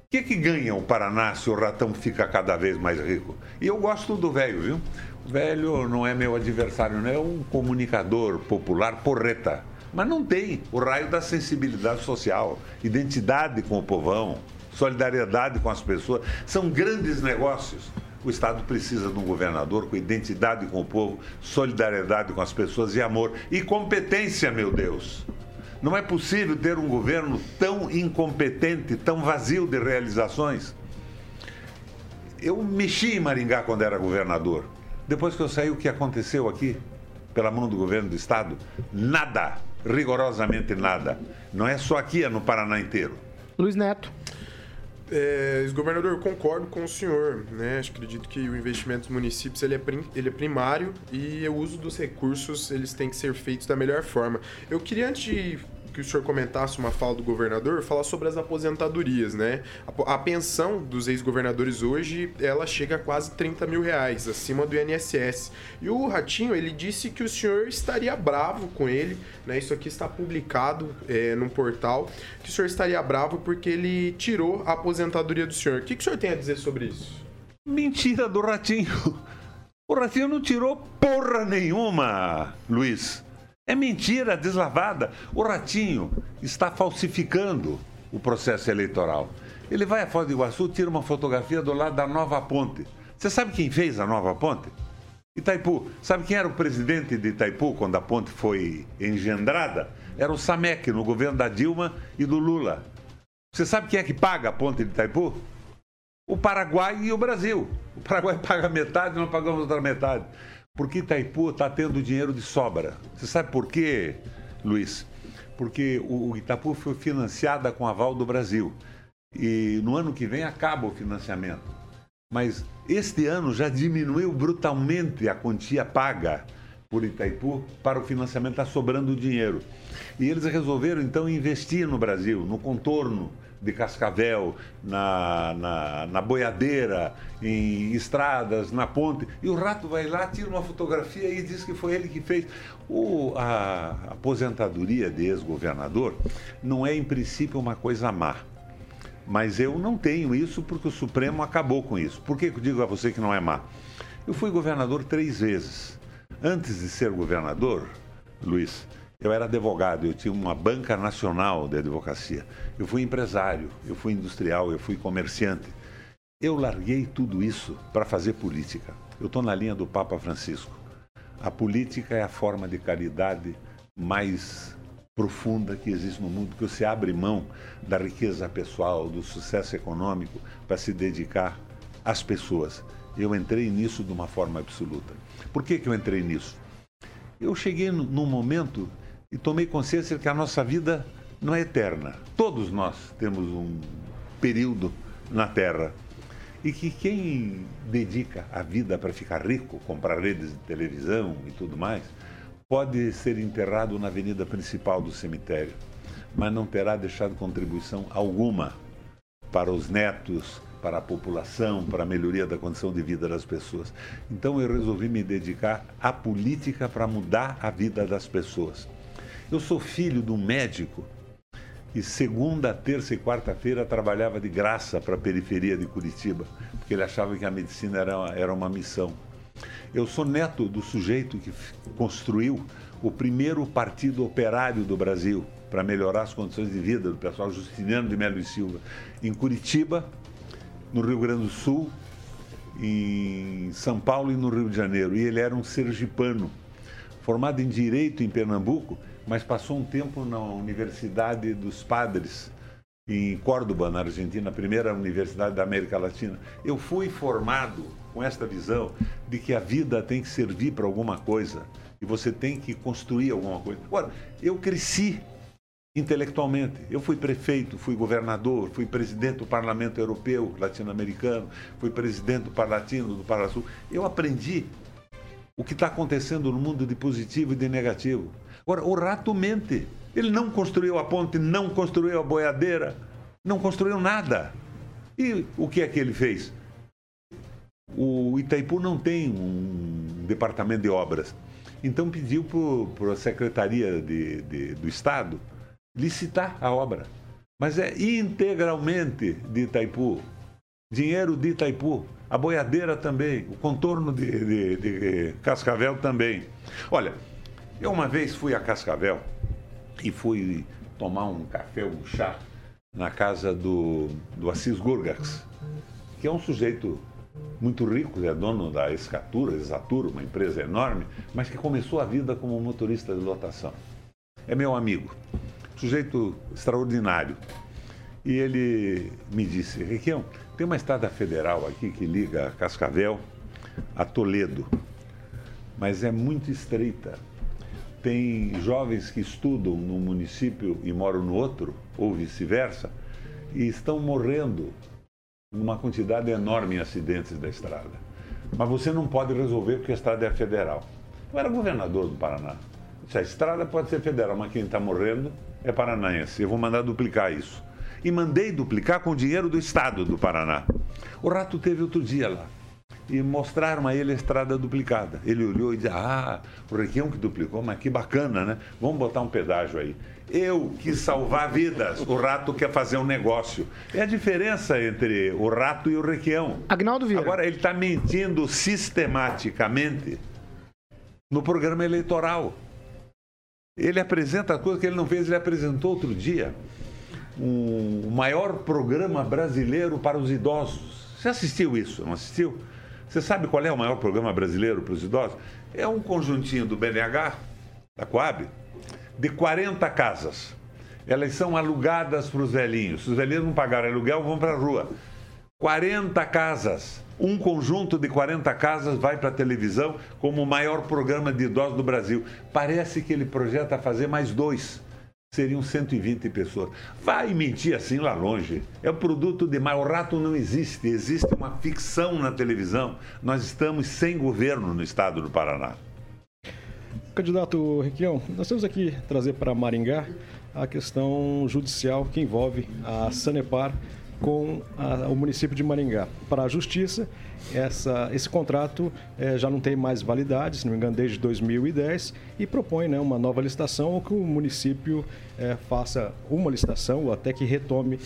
o que, que ganha o Paraná se o ratão fica cada vez mais rico? E eu gosto do velho, viu? O velho não é meu adversário, não é um comunicador popular porreta. Mas não tem o raio da sensibilidade social, identidade com o povão, solidariedade com as pessoas. São grandes negócios. O Estado precisa de um governador com identidade com o povo, solidariedade com as pessoas e amor. E competência, meu Deus. Não é possível ter um governo tão incompetente, tão vazio de realizações. Eu mexi em Maringá quando era governador. Depois que eu saí, o que aconteceu aqui, pela mão do governo do Estado? Nada, rigorosamente nada. Não é só aqui, é no Paraná inteiro. Luiz Neto. É, governador, concordo com o senhor. Né? Acredito que o investimento dos municípios ele é, prim, ele é primário e o uso dos recursos eles têm que ser feitos da melhor forma. Eu queria, antes de que o senhor comentasse uma fala do governador, falar sobre as aposentadorias, né? A, a pensão dos ex-governadores hoje, ela chega a quase 30 mil reais, acima do INSS. E o Ratinho, ele disse que o senhor estaria bravo com ele, né? Isso aqui está publicado é, num portal, que o senhor estaria bravo porque ele tirou a aposentadoria do senhor. O que, que o senhor tem a dizer sobre isso? Mentira do Ratinho. O Ratinho não tirou porra nenhuma, Luiz. É mentira deslavada. O Ratinho está falsificando o processo eleitoral. Ele vai a Foz do Iguaçu, tira uma fotografia do lado da nova ponte. Você sabe quem fez a nova ponte? Itaipu. Sabe quem era o presidente de Itaipu quando a ponte foi engendrada? Era o Samek, no governo da Dilma e do Lula. Você sabe quem é que paga a ponte de Itaipu? O Paraguai e o Brasil. O Paraguai paga metade, nós pagamos outra metade. Porque Itaipu está tendo dinheiro de sobra. Você sabe por quê, Luiz? Porque o Itaipu foi financiada com aval do Brasil. E no ano que vem acaba o financiamento. Mas este ano já diminuiu brutalmente a quantia paga por Itaipu para o financiamento, está sobrando dinheiro. E eles resolveram então investir no Brasil, no contorno de Cascavel, na, na, na, boiadeira, em estradas, na ponte. E o rato vai lá, tira uma fotografia e diz que foi ele que fez. O, a aposentadoria de ex-governador não é, em princípio, uma coisa má. Mas eu não tenho isso porque o Supremo acabou com isso. Por que eu digo a você que não é má? Eu fui governador três vezes. Antes de ser governador, Luiz, eu era advogado, eu tinha uma banca nacional de advocacia. Eu fui empresário, eu fui industrial, eu fui comerciante. Eu larguei tudo isso para fazer política. Eu estou na linha do Papa Francisco. A política é a forma de caridade mais profunda que existe no mundo, que você abre mão da riqueza pessoal, do sucesso econômico, para se dedicar às pessoas. Eu entrei nisso de uma forma absoluta. Por que, que eu entrei nisso? Eu cheguei num momento e tomei consciência de que a nossa vida não é eterna. Todos nós temos um período na Terra. E que quem dedica a vida para ficar rico, comprar redes de televisão e tudo mais, pode ser enterrado na avenida principal do cemitério, mas não terá deixado contribuição alguma para os netos, para a população, para a melhoria da condição de vida das pessoas. Então eu resolvi me dedicar à política para mudar a vida das pessoas. Eu sou filho de um médico que segunda, terça e quarta-feira trabalhava de graça para a periferia de Curitiba, porque ele achava que a medicina era, era uma missão. Eu sou neto do sujeito que construiu o primeiro partido operário do Brasil para melhorar as condições de vida do pessoal, Justiniano de Melo e Silva, em Curitiba, no Rio Grande do Sul, em São Paulo e no Rio de Janeiro. E ele era um sergipano, formado em Direito em Pernambuco, mas passou um tempo na Universidade dos Padres, em Córdoba, na Argentina, a primeira universidade da América Latina. Eu fui formado com esta visão de que a vida tem que servir para alguma coisa e você tem que construir alguma coisa. Agora, eu cresci intelectualmente. Eu fui prefeito, fui governador, fui presidente do Parlamento Europeu Latino-Americano, fui presidente do Parlatino, do Parasul. Eu aprendi o que está acontecendo no mundo de positivo e de negativo. Agora, o rato mente. Ele não construiu a ponte, não construiu a boiadeira, não construiu nada. E o que é que ele fez? O Itaipu não tem um departamento de obras. Então pediu para a Secretaria de, de, do Estado licitar a obra. Mas é integralmente de Itaipu. Dinheiro de Itaipu. A boiadeira também. O contorno de, de, Cascavel também. Olha, eu uma vez fui a Cascavel e fui tomar um café, um chá, na casa do, do Assis Gurgax, que é um sujeito muito rico, é dono da Escatura, Exatura, uma empresa enorme, mas que começou a vida como motorista de lotação. É meu amigo, sujeito extraordinário. E ele me disse, Requião, tem uma estrada federal aqui que liga Cascavel a Toledo, mas é muito estreita. Tem jovens que estudam num município e moram no outro, ou vice-versa, e estão morrendo numa quantidade enorme em acidentes da estrada. Mas você não pode resolver porque a estrada é federal. Eu era governador do Paraná. Se a estrada pode ser federal, mas quem está morrendo é paranaense. Eu vou mandar duplicar isso. E mandei duplicar com o dinheiro do Estado do Paraná. O rato teve outro dia lá. E mostraram a ele a estrada duplicada. Ele olhou e disse: Ah, o Requião que duplicou, mas que bacana, né? Vamos botar um pedágio aí. Eu quis salvar vidas, o rato quer fazer um negócio. É a diferença entre o rato e o Requião. Agnaldo Vieira. Agora, ele está mentindo sistematicamente no programa eleitoral. Ele apresenta coisas que ele não fez, ele apresentou outro dia um, o maior programa brasileiro para os idosos. Você assistiu isso? Não assistiu? Você sabe qual é o maior programa brasileiro para os idosos? É um conjuntinho do BNH, da Coab, de 40 casas. Elas são alugadas para os velhinhos. Se os velhinhos não pagarem aluguel, vão para a rua. 40 casas. Um conjunto de 40 casas vai para a televisão como o maior programa de idosos do Brasil. Parece que ele projeta fazer mais dois. Seriam 120 pessoas. Vai mentir assim lá longe. É o produto de mais. O rato não existe. Existe uma ficção na televisão. Nós estamos sem governo no estado do Paraná. Candidato Requião, nós temos aqui trazer para Maringá a questão judicial que envolve a Sanepar com a, o município de Maringá. Para a Justiça, essa, esse contrato eh, já não tem mais validade, se não me engano, desde 2010, e propõe né, uma nova licitação ou que o município eh, faça uma licitação ou até que retome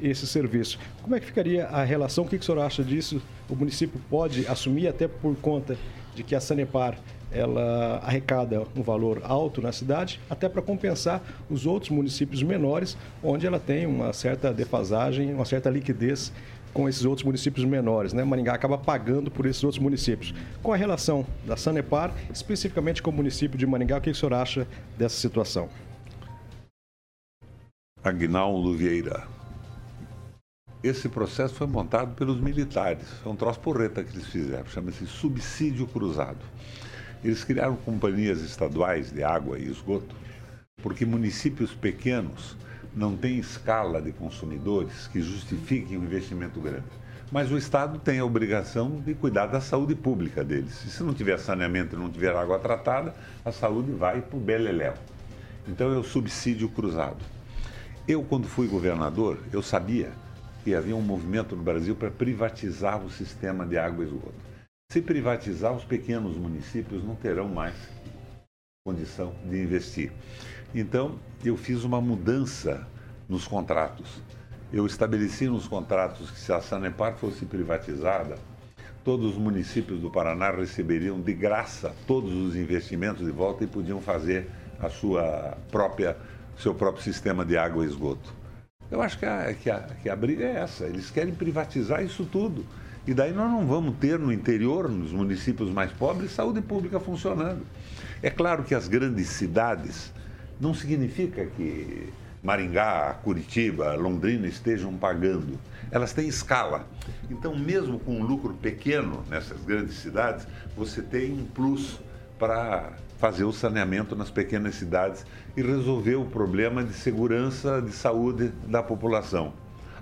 esse serviço. Como é que ficaria a relação? O que, que o senhor acha disso? O município pode assumir, até por conta de que a Sanepar ela arrecada um valor alto na cidade, até para compensar os outros municípios menores, onde ela tem uma certa defasagem, uma certa liquidez com esses outros municípios menores. Né? Maringá acaba pagando por esses outros municípios. Com a relação da Sanepar, especificamente com o município de Maringá, o que o senhor acha dessa situação? Agnaldo Vieira. Esse processo foi montado pelos militares. É um troço porreta que eles fizeram. Chama-se subsídio cruzado. Eles criaram companhias estaduais de água e esgoto, porque municípios pequenos não têm escala de consumidores que justifiquem um investimento grande. Mas o Estado tem a obrigação de cuidar da saúde pública deles. E se não tiver saneamento e não tiver água tratada, a saúde vai para o beleléu. Então é o subsídio cruzado. Eu, quando fui governador, eu sabia que havia um movimento no Brasil para privatizar o sistema de água e esgoto. Se privatizar, os pequenos municípios não terão mais condição de investir. Então, eu fiz uma mudança nos contratos. Eu estabeleci nos contratos que se a Sanepar fosse privatizada, todos os municípios do Paraná receberiam de graça todos os investimentos de volta e podiam fazer a sua própria, seu próprio sistema de água e esgoto. Eu acho que a, que, a, que a briga é essa. Eles querem privatizar isso tudo. E daí nós não vamos ter no interior, nos municípios mais pobres, saúde pública funcionando. É claro que as grandes cidades não significa que Maringá, Curitiba, Londrina estejam pagando. Elas têm escala. Então, mesmo com um lucro pequeno nessas grandes cidades, você tem um plus para fazer o saneamento nas pequenas cidades e resolver o problema de segurança, de saúde da população.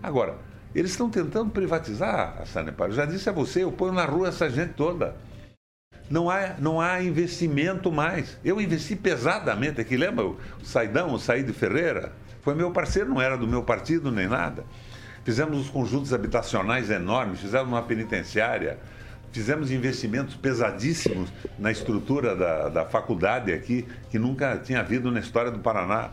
Agora, eles estão tentando privatizar a Sanepar. Eu já disse a você, eu ponho na rua essa gente toda. Não há, não há investimento mais. Eu investi pesadamente aqui, lembra o Saidão, o Saíde Ferreira? Foi meu parceiro, não era do meu partido nem nada. Fizemos os conjuntos habitacionais enormes, fizemos uma penitenciária, fizemos investimentos pesadíssimos na estrutura da, da faculdade aqui, que nunca tinha havido na história do Paraná.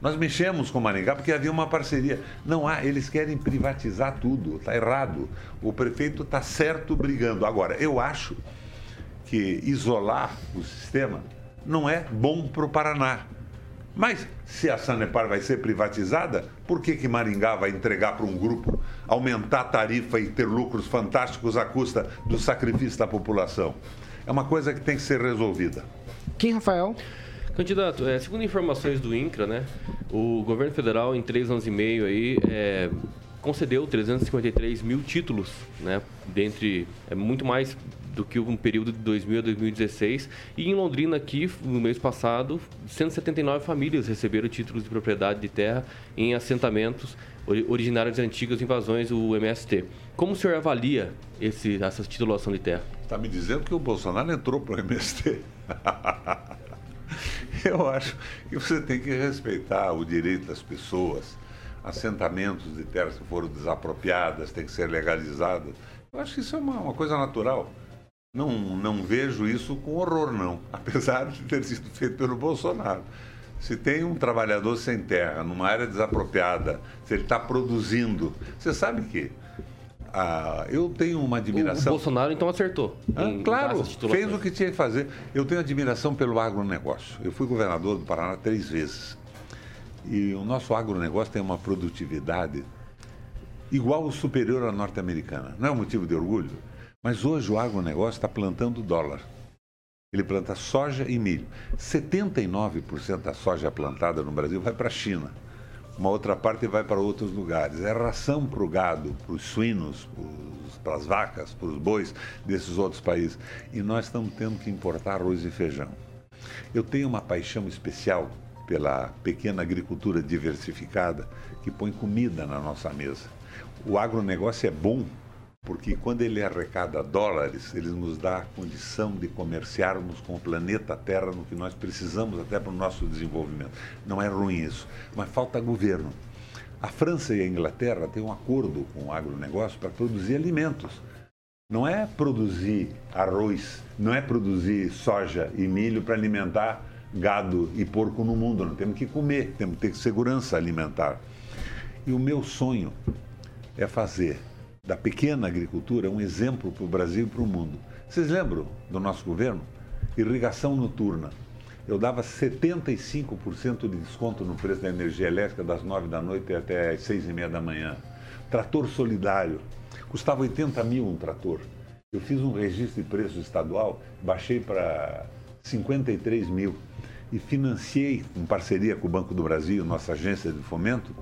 Nós mexemos com Maringá porque havia uma parceria. Não há, eles querem privatizar tudo, está errado. O prefeito está certo brigando. Agora, eu acho que isolar o sistema não é bom para o Paraná. Mas se a Sanepar vai ser privatizada, por que, que Maringá vai entregar para um grupo, aumentar a tarifa e ter lucros fantásticos à custa do sacrifício da população? É uma coisa que tem que ser resolvida. Quem, Rafael? Candidato, é, segundo informações do INCRA, né, o governo federal, em três anos e meio, aí, é, concedeu 353 mil títulos, né, dentre é, muito mais do que um período de 2000 a 2016. E em Londrina, aqui, no mês passado, 179 famílias receberam títulos de propriedade de terra em assentamentos originários de antigas invasões, o MST. Como o senhor avalia esse, essa titulação de terra? Está me dizendo que o Bolsonaro entrou para o MST. Eu acho que você tem que respeitar o direito das pessoas. Assentamentos de terras que foram desapropriadas têm que ser legalizados. Eu acho que isso é uma, uma coisa natural. Não, não vejo isso com horror, não, apesar de ter sido feito pelo Bolsonaro. Se tem um trabalhador sem terra, numa área desapropriada, se ele está produzindo, você sabe que ah, eu tenho uma admiração. O Bolsonaro então acertou. Ah, claro, fez o que tinha que fazer. Eu tenho admiração pelo agronegócio. Eu fui governador do Paraná três vezes. E o nosso agronegócio tem uma produtividade igual ou superior à norte-americana. Não é um motivo de orgulho? Mas hoje o agronegócio está plantando dólar. Ele planta soja e milho. 79% da soja plantada no Brasil vai para a China. Uma outra parte vai para outros lugares. É ração para o gado, para os suínos, para as vacas, para os bois desses outros países. E nós estamos tendo que importar arroz e feijão. Eu tenho uma paixão especial pela pequena agricultura diversificada que põe comida na nossa mesa. O agronegócio é bom porque quando ele arrecada dólares, ele nos dá a condição de comerciarmos com o planeta Terra no que nós precisamos até para o nosso desenvolvimento. Não é ruim isso, mas falta governo. A França e a Inglaterra têm um acordo com o agronegócio para produzir alimentos. Não é produzir arroz, não é produzir soja e milho para alimentar gado e porco no mundo. Não temos que comer, temos que ter segurança alimentar. E o meu sonho é fazer da pequena agricultura um exemplo para o Brasil e para o mundo. Vocês lembram do nosso governo? Irrigação noturna. Eu dava 75% de desconto no preço da energia elétrica das 9 da noite até as 6 e meia da manhã. Trator solidário. Custava 80 mil um trator. Eu fiz um registro de preço estadual, baixei para 53 mil e financiei, em parceria com o Banco do Brasil, nossa agência de fomento,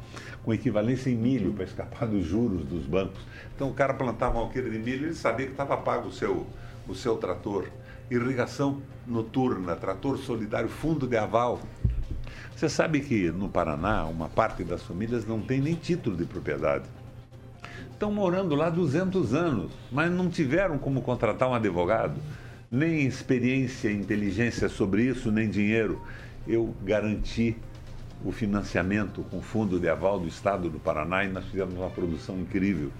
com equivalência em milho para escapar dos juros dos bancos. Então o cara plantava uma alqueira de milho, ele sabia que estava pago o seu, o seu trator. Irrigação noturna, trator solidário, fundo de aval. Você sabe que no Paraná, uma parte das famílias não tem nem título de propriedade. Estão morando lá 200 anos, mas não tiveram como contratar um advogado nem experiência inteligência sobre isso, nem dinheiro. Eu garanti o financiamento com fundo de aval do Estado do Paraná e nós fizemos uma produção incrível.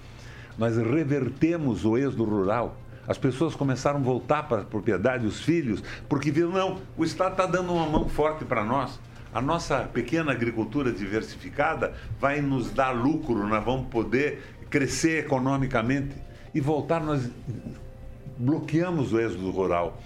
Nós revertemos o êxodo rural. As pessoas começaram a voltar para a propriedade, os filhos, porque viram, não, o Estado está dando uma mão forte para nós. A nossa pequena agricultura diversificada vai nos dar lucro, nós vamos poder crescer economicamente e voltar. Nós bloqueamos o êxodo rural.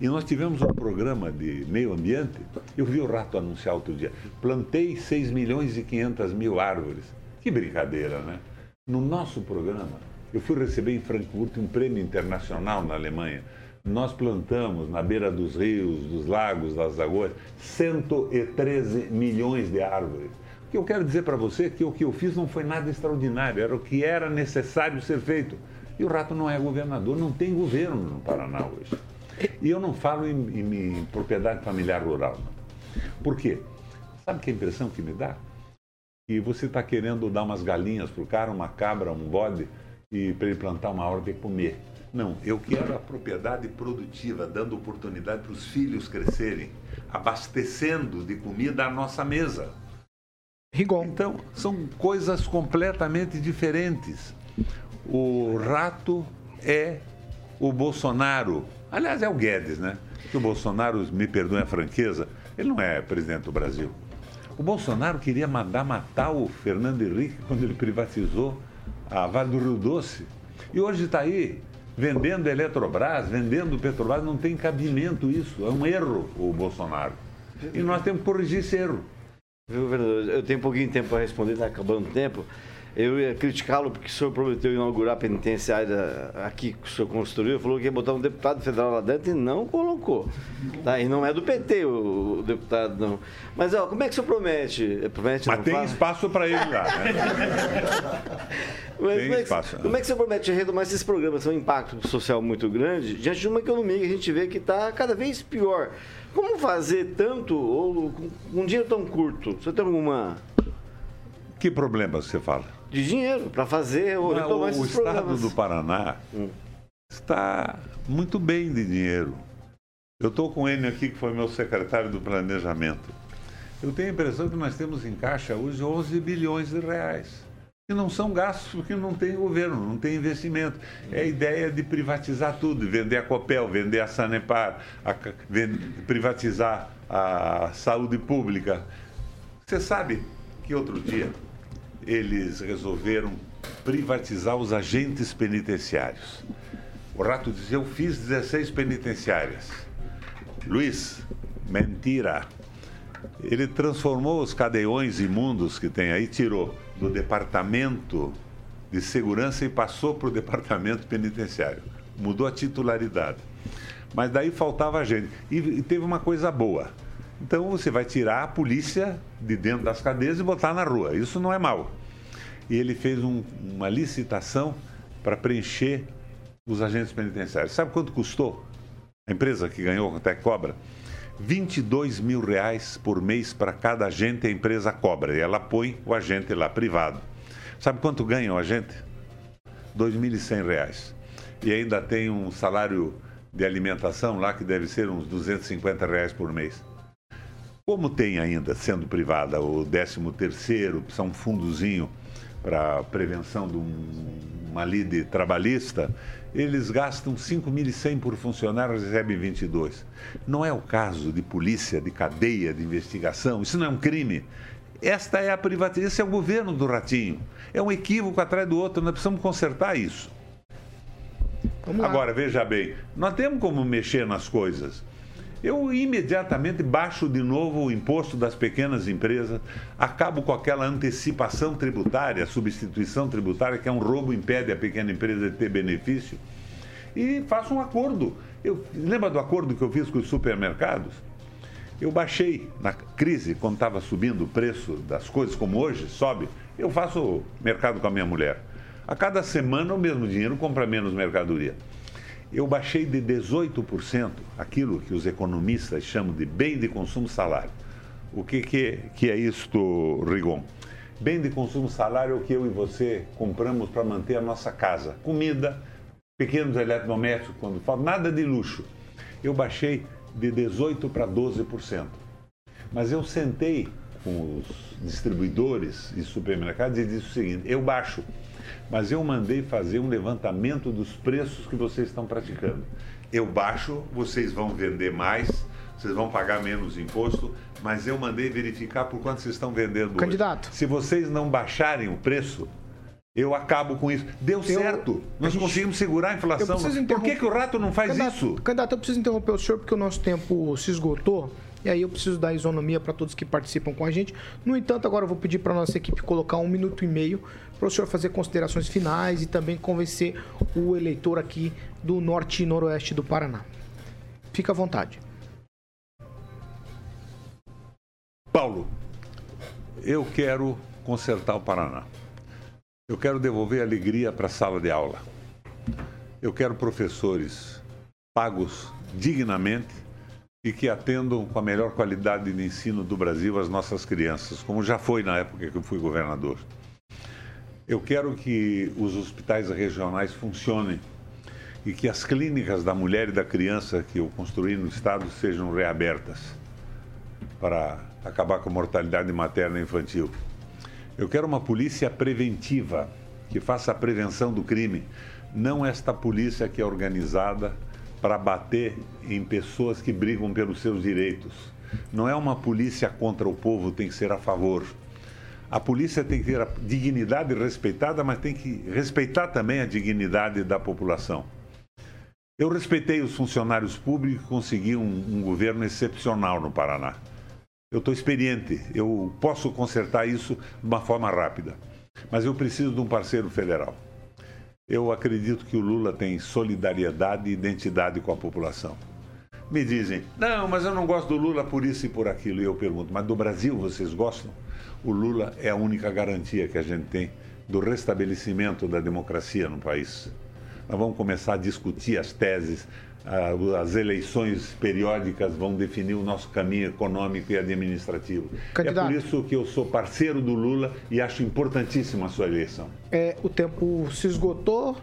E nós tivemos um programa de meio ambiente. Eu vi o rato anunciar outro dia. Plantei 6 milhões e 500 mil árvores. Que brincadeira, né? No nosso programa, eu fui receber em Frankfurt um prêmio internacional na Alemanha. Nós plantamos na beira dos rios, dos lagos, das lagoas, 113 milhões de árvores. O que eu quero dizer para você é que o que eu fiz não foi nada extraordinário, era o que era necessário ser feito. E o rato não é governador, não tem governo no Paraná hoje. E eu não falo em, em, em propriedade familiar rural. Não. Por quê? Sabe que a impressão que me dá? Que você está querendo dar umas galinhas para o cara, uma cabra, um bode, e para ele plantar uma hora de comer. Não, eu quero a propriedade produtiva, dando oportunidade para os filhos crescerem, abastecendo de comida a nossa mesa. Rigon. Então, são coisas completamente diferentes. O rato é o Bolsonaro. Aliás, é o Guedes, né? Que o Bolsonaro, me perdoe a franqueza, ele não é presidente do Brasil. O Bolsonaro queria mandar matar o Fernando Henrique quando ele privatizou a Vale do Rio Doce. E hoje está aí vendendo Eletrobras, vendendo Petrobras, não tem cabimento isso. É um erro o Bolsonaro. E nós temos que corrigir esse erro. Viu, vereador? Eu tenho um pouquinho de tempo para responder, está acabando o tempo. Eu ia criticá-lo porque o senhor prometeu inaugurar a penitenciária aqui que o senhor construiu. Falou que ia botar um deputado federal lá dentro e não colocou. Tá? E não é do PT o, o deputado, não. Mas, ó, como é que o senhor promete? promete Mas tem fala? espaço para ele lá, né? Tem como, é que, espaço, né? como é que você promete retomar esses programas? Tem um impacto social muito grande diante de uma economia que a gente vê que está cada vez pior. Como fazer tanto ou com um dinheiro tão curto? Você tem alguma Que problema você fala? De dinheiro para fazer ou Não, o esses estado programas? do Paraná Hum. está muito bem de dinheiro. Eu estou com ele aqui, que foi meu secretário do Planejamento. Eu tenho a impressão que nós temos em caixa hoje 11 bilhões de reais. Que não são gastos porque não tem governo, não tem investimento. É a ideia de privatizar tudo, vender a Copel, vender a Sanepar, a privatizar a saúde pública. Você sabe que outro dia eles resolveram privatizar os agentes penitenciários. O Rato diz: Eu fiz 16 penitenciárias. Luiz, mentira. Ele transformou os cadeiões imundos que tem aí, tirou do departamento de segurança e passou para o departamento penitenciário. Mudou a titularidade. Mas daí faltava gente. E teve uma coisa boa. Então você vai tirar a polícia de dentro das cadeias e botar na rua. Isso não é mal. E ele fez um- uma licitação para preencher os agentes penitenciários. Sabe quanto custou? A empresa que ganhou, até cobra? 22 mil reais por mês para cada agente a empresa cobra. E ela põe o agente lá, privado. Sabe quanto ganha o agente? 2.100 reais. E ainda tem um salário de alimentação lá que deve ser uns 250 reais por mês. Como tem ainda, sendo privada, o 13 terceiro, precisa um fundozinho para prevenção de um- uma lide trabalhista, eles gastam 5.100 por funcionário, recebem 22. Não é o caso de polícia, de cadeia, de investigação, isso não é um crime. Esta é a privatização, esse é o governo do Ratinho. É um equívoco atrás do outro, nós precisamos consertar isso. Agora, veja bem, nós temos como mexer nas coisas. Eu imediatamente baixo de novo o imposto das pequenas empresas, acabo com aquela antecipação tributária, substituição tributária, que é um roubo, impede a pequena empresa de ter benefício, e faço um acordo. Eu, lembra do acordo que eu fiz com os supermercados? Eu baixei na crise, quando estava subindo o preço das coisas, como hoje, sobe. Eu faço mercado com a minha mulher. A cada semana o mesmo dinheiro compra menos mercadoria. Eu baixei de 18% aquilo que os economistas chamam de bem de consumo salário. O que, que, que é isto, Rigon? Bem de consumo salário é o que eu e você compramos para manter a nossa casa. Comida, pequenos eletrodomésticos, quando falo, nada de luxo. Eu baixei de 18% para 12%. Mas eu sentei com os distribuidores e supermercados e disse o seguinte: eu baixo, mas eu mandei fazer um levantamento dos preços que vocês estão praticando. Eu baixo, vocês vão vender mais, vocês vão pagar menos imposto, mas eu mandei verificar por quanto vocês estão vendendo. hoje. Candidato. Se vocês não baixarem o preço, Eu acabo com isso. Deu Eu- certo. Nós gente- conseguimos segurar a inflação. Por que, que o rato não faz candidato, isso? Candidato, eu preciso interromper o senhor porque o nosso tempo se esgotou. E aí eu preciso dar isonomia para todos que participam com a gente. No entanto, agora eu vou pedir para nossa equipe colocar um minuto e meio para o senhor fazer considerações finais e também convencer o eleitor aqui do norte e noroeste do Paraná. Fica à vontade. Paulo, eu quero consertar o Paraná. Eu quero devolver alegria para a sala de aula. Eu quero professores pagos dignamente e que atendam com a melhor qualidade de ensino do Brasil as nossas crianças, como já foi na época que eu fui governador. Eu quero que os hospitais regionais funcionem e que as clínicas da mulher e da criança que eu construí no estado sejam reabertas para acabar com a mortalidade materna e infantil. Eu quero uma polícia preventiva, que faça a prevenção do crime, não esta polícia que é organizada para bater em pessoas que brigam pelos seus direitos. Não é uma polícia contra o povo, tem que ser a favor. A polícia tem que ter a dignidade respeitada, mas tem que respeitar também a dignidade da população. Eu respeitei os funcionários públicos e consegui um, um governo excepcional no Paraná. Eu estou experiente, eu posso consertar isso de uma forma rápida. Mas eu preciso de um parceiro federal. Eu acredito que o Lula tem solidariedade e identidade com a população. Me dizem, não, mas eu não gosto do Lula por isso e por aquilo. E eu pergunto, mas do Brasil vocês gostam? O Lula é a única garantia que a gente tem do restabelecimento da democracia no país. Nós vamos começar a discutir as teses, as eleições periódicas vão definir o nosso caminho econômico e administrativo. Candidato. É por isso que eu sou parceiro do Lula e acho importantíssima a sua eleição. É, o tempo se esgotou.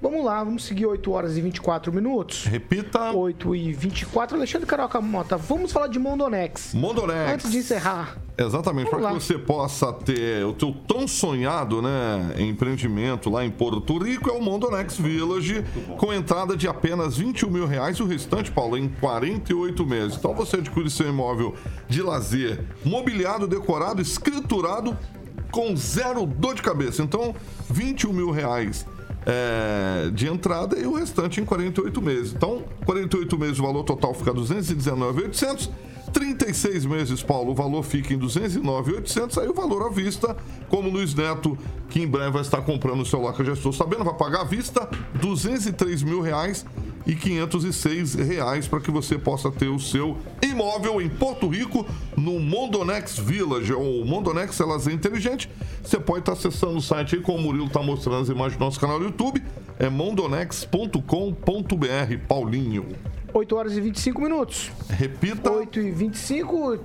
Vamos lá, vamos seguir 8 horas e 24 minutos. Repita. 8 e 24. Alexandre Caroca Mota, vamos falar de Mondonex. Mondonex. Antes de encerrar. Exatamente, para que você possa ter o teu tão sonhado né, empreendimento lá em Porto Rico, é o Mondonex Village, com entrada de apenas 21 mil reais e o restante, Paulo, em 48 meses. Então você adquire seu imóvel de lazer, mobiliado, decorado, escriturado, com zero dor de cabeça. Então, 21 mil reais é, de entrada e o restante em 48 meses. Então, 48 meses o valor total fica 219,800. 36 meses, Paulo, o valor fica em 209,800. Aí o valor à vista, como Luiz Neto, que em breve vai estar comprando o celular que eu já estou sabendo, vai pagar à vista 203 mil reais e 506 reais para que você possa ter o seu imóvel em Porto Rico, no Mondonex Village, ou Mondonex Lazer Inteligente. Você pode estar acessando o site aí, como o Murilo está mostrando as imagens do nosso canal no YouTube, é mondonex.com.br, Paulinho. 8 horas e 25 minutos. Repita. 8 e 25.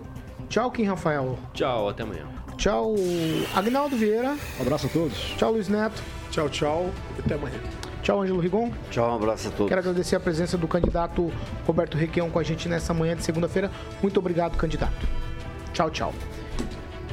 Tchau, Kim Rafael. Tchau, até amanhã. Tchau, Agnaldo Vieira. Um abraço a todos. Tchau, Luiz Neto. Tchau, tchau. Até amanhã. Tchau, Ângelo Rigon. Tchau, um abraço a todos. Quero agradecer a presença do candidato Roberto Requião com a gente nessa manhã de segunda-feira. Muito obrigado, candidato. Tchau, tchau.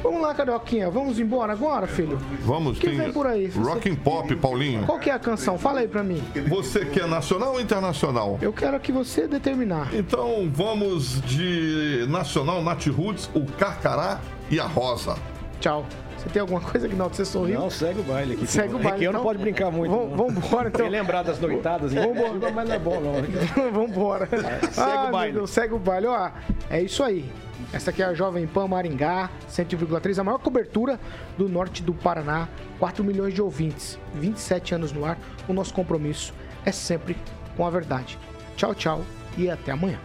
Vamos lá, Carioquinha. Vamos embora agora, filho? Vamos, O que tem vem por aí? Rock and Pop, Paulinho. Qual que é a canção? Fala aí pra mim. Você quer nacional ou internacional? Eu quero que você determinar. Então vamos de nacional, Nat Roots, o Carcará e a Rosa. Tchau. Você tem alguma coisa, Agnaldo? Você sorriu? Não, segue o baile aqui. Segue o baile, Requião então. não pode brincar muito. Vamos- não. vamos embora, então. Tem lembrar das noitadas, em Vambora. Mas não é bom, não. Vambora. Segue o meu baile. Deus, segue o baile. Ó, é isso aí. Essa aqui é a Jovem Pan Maringá, 100,3, a maior cobertura do norte do Paraná. 4 milhões de ouvintes, 27 anos no ar. O nosso compromisso é sempre com a verdade. Tchau, tchau e até amanhã.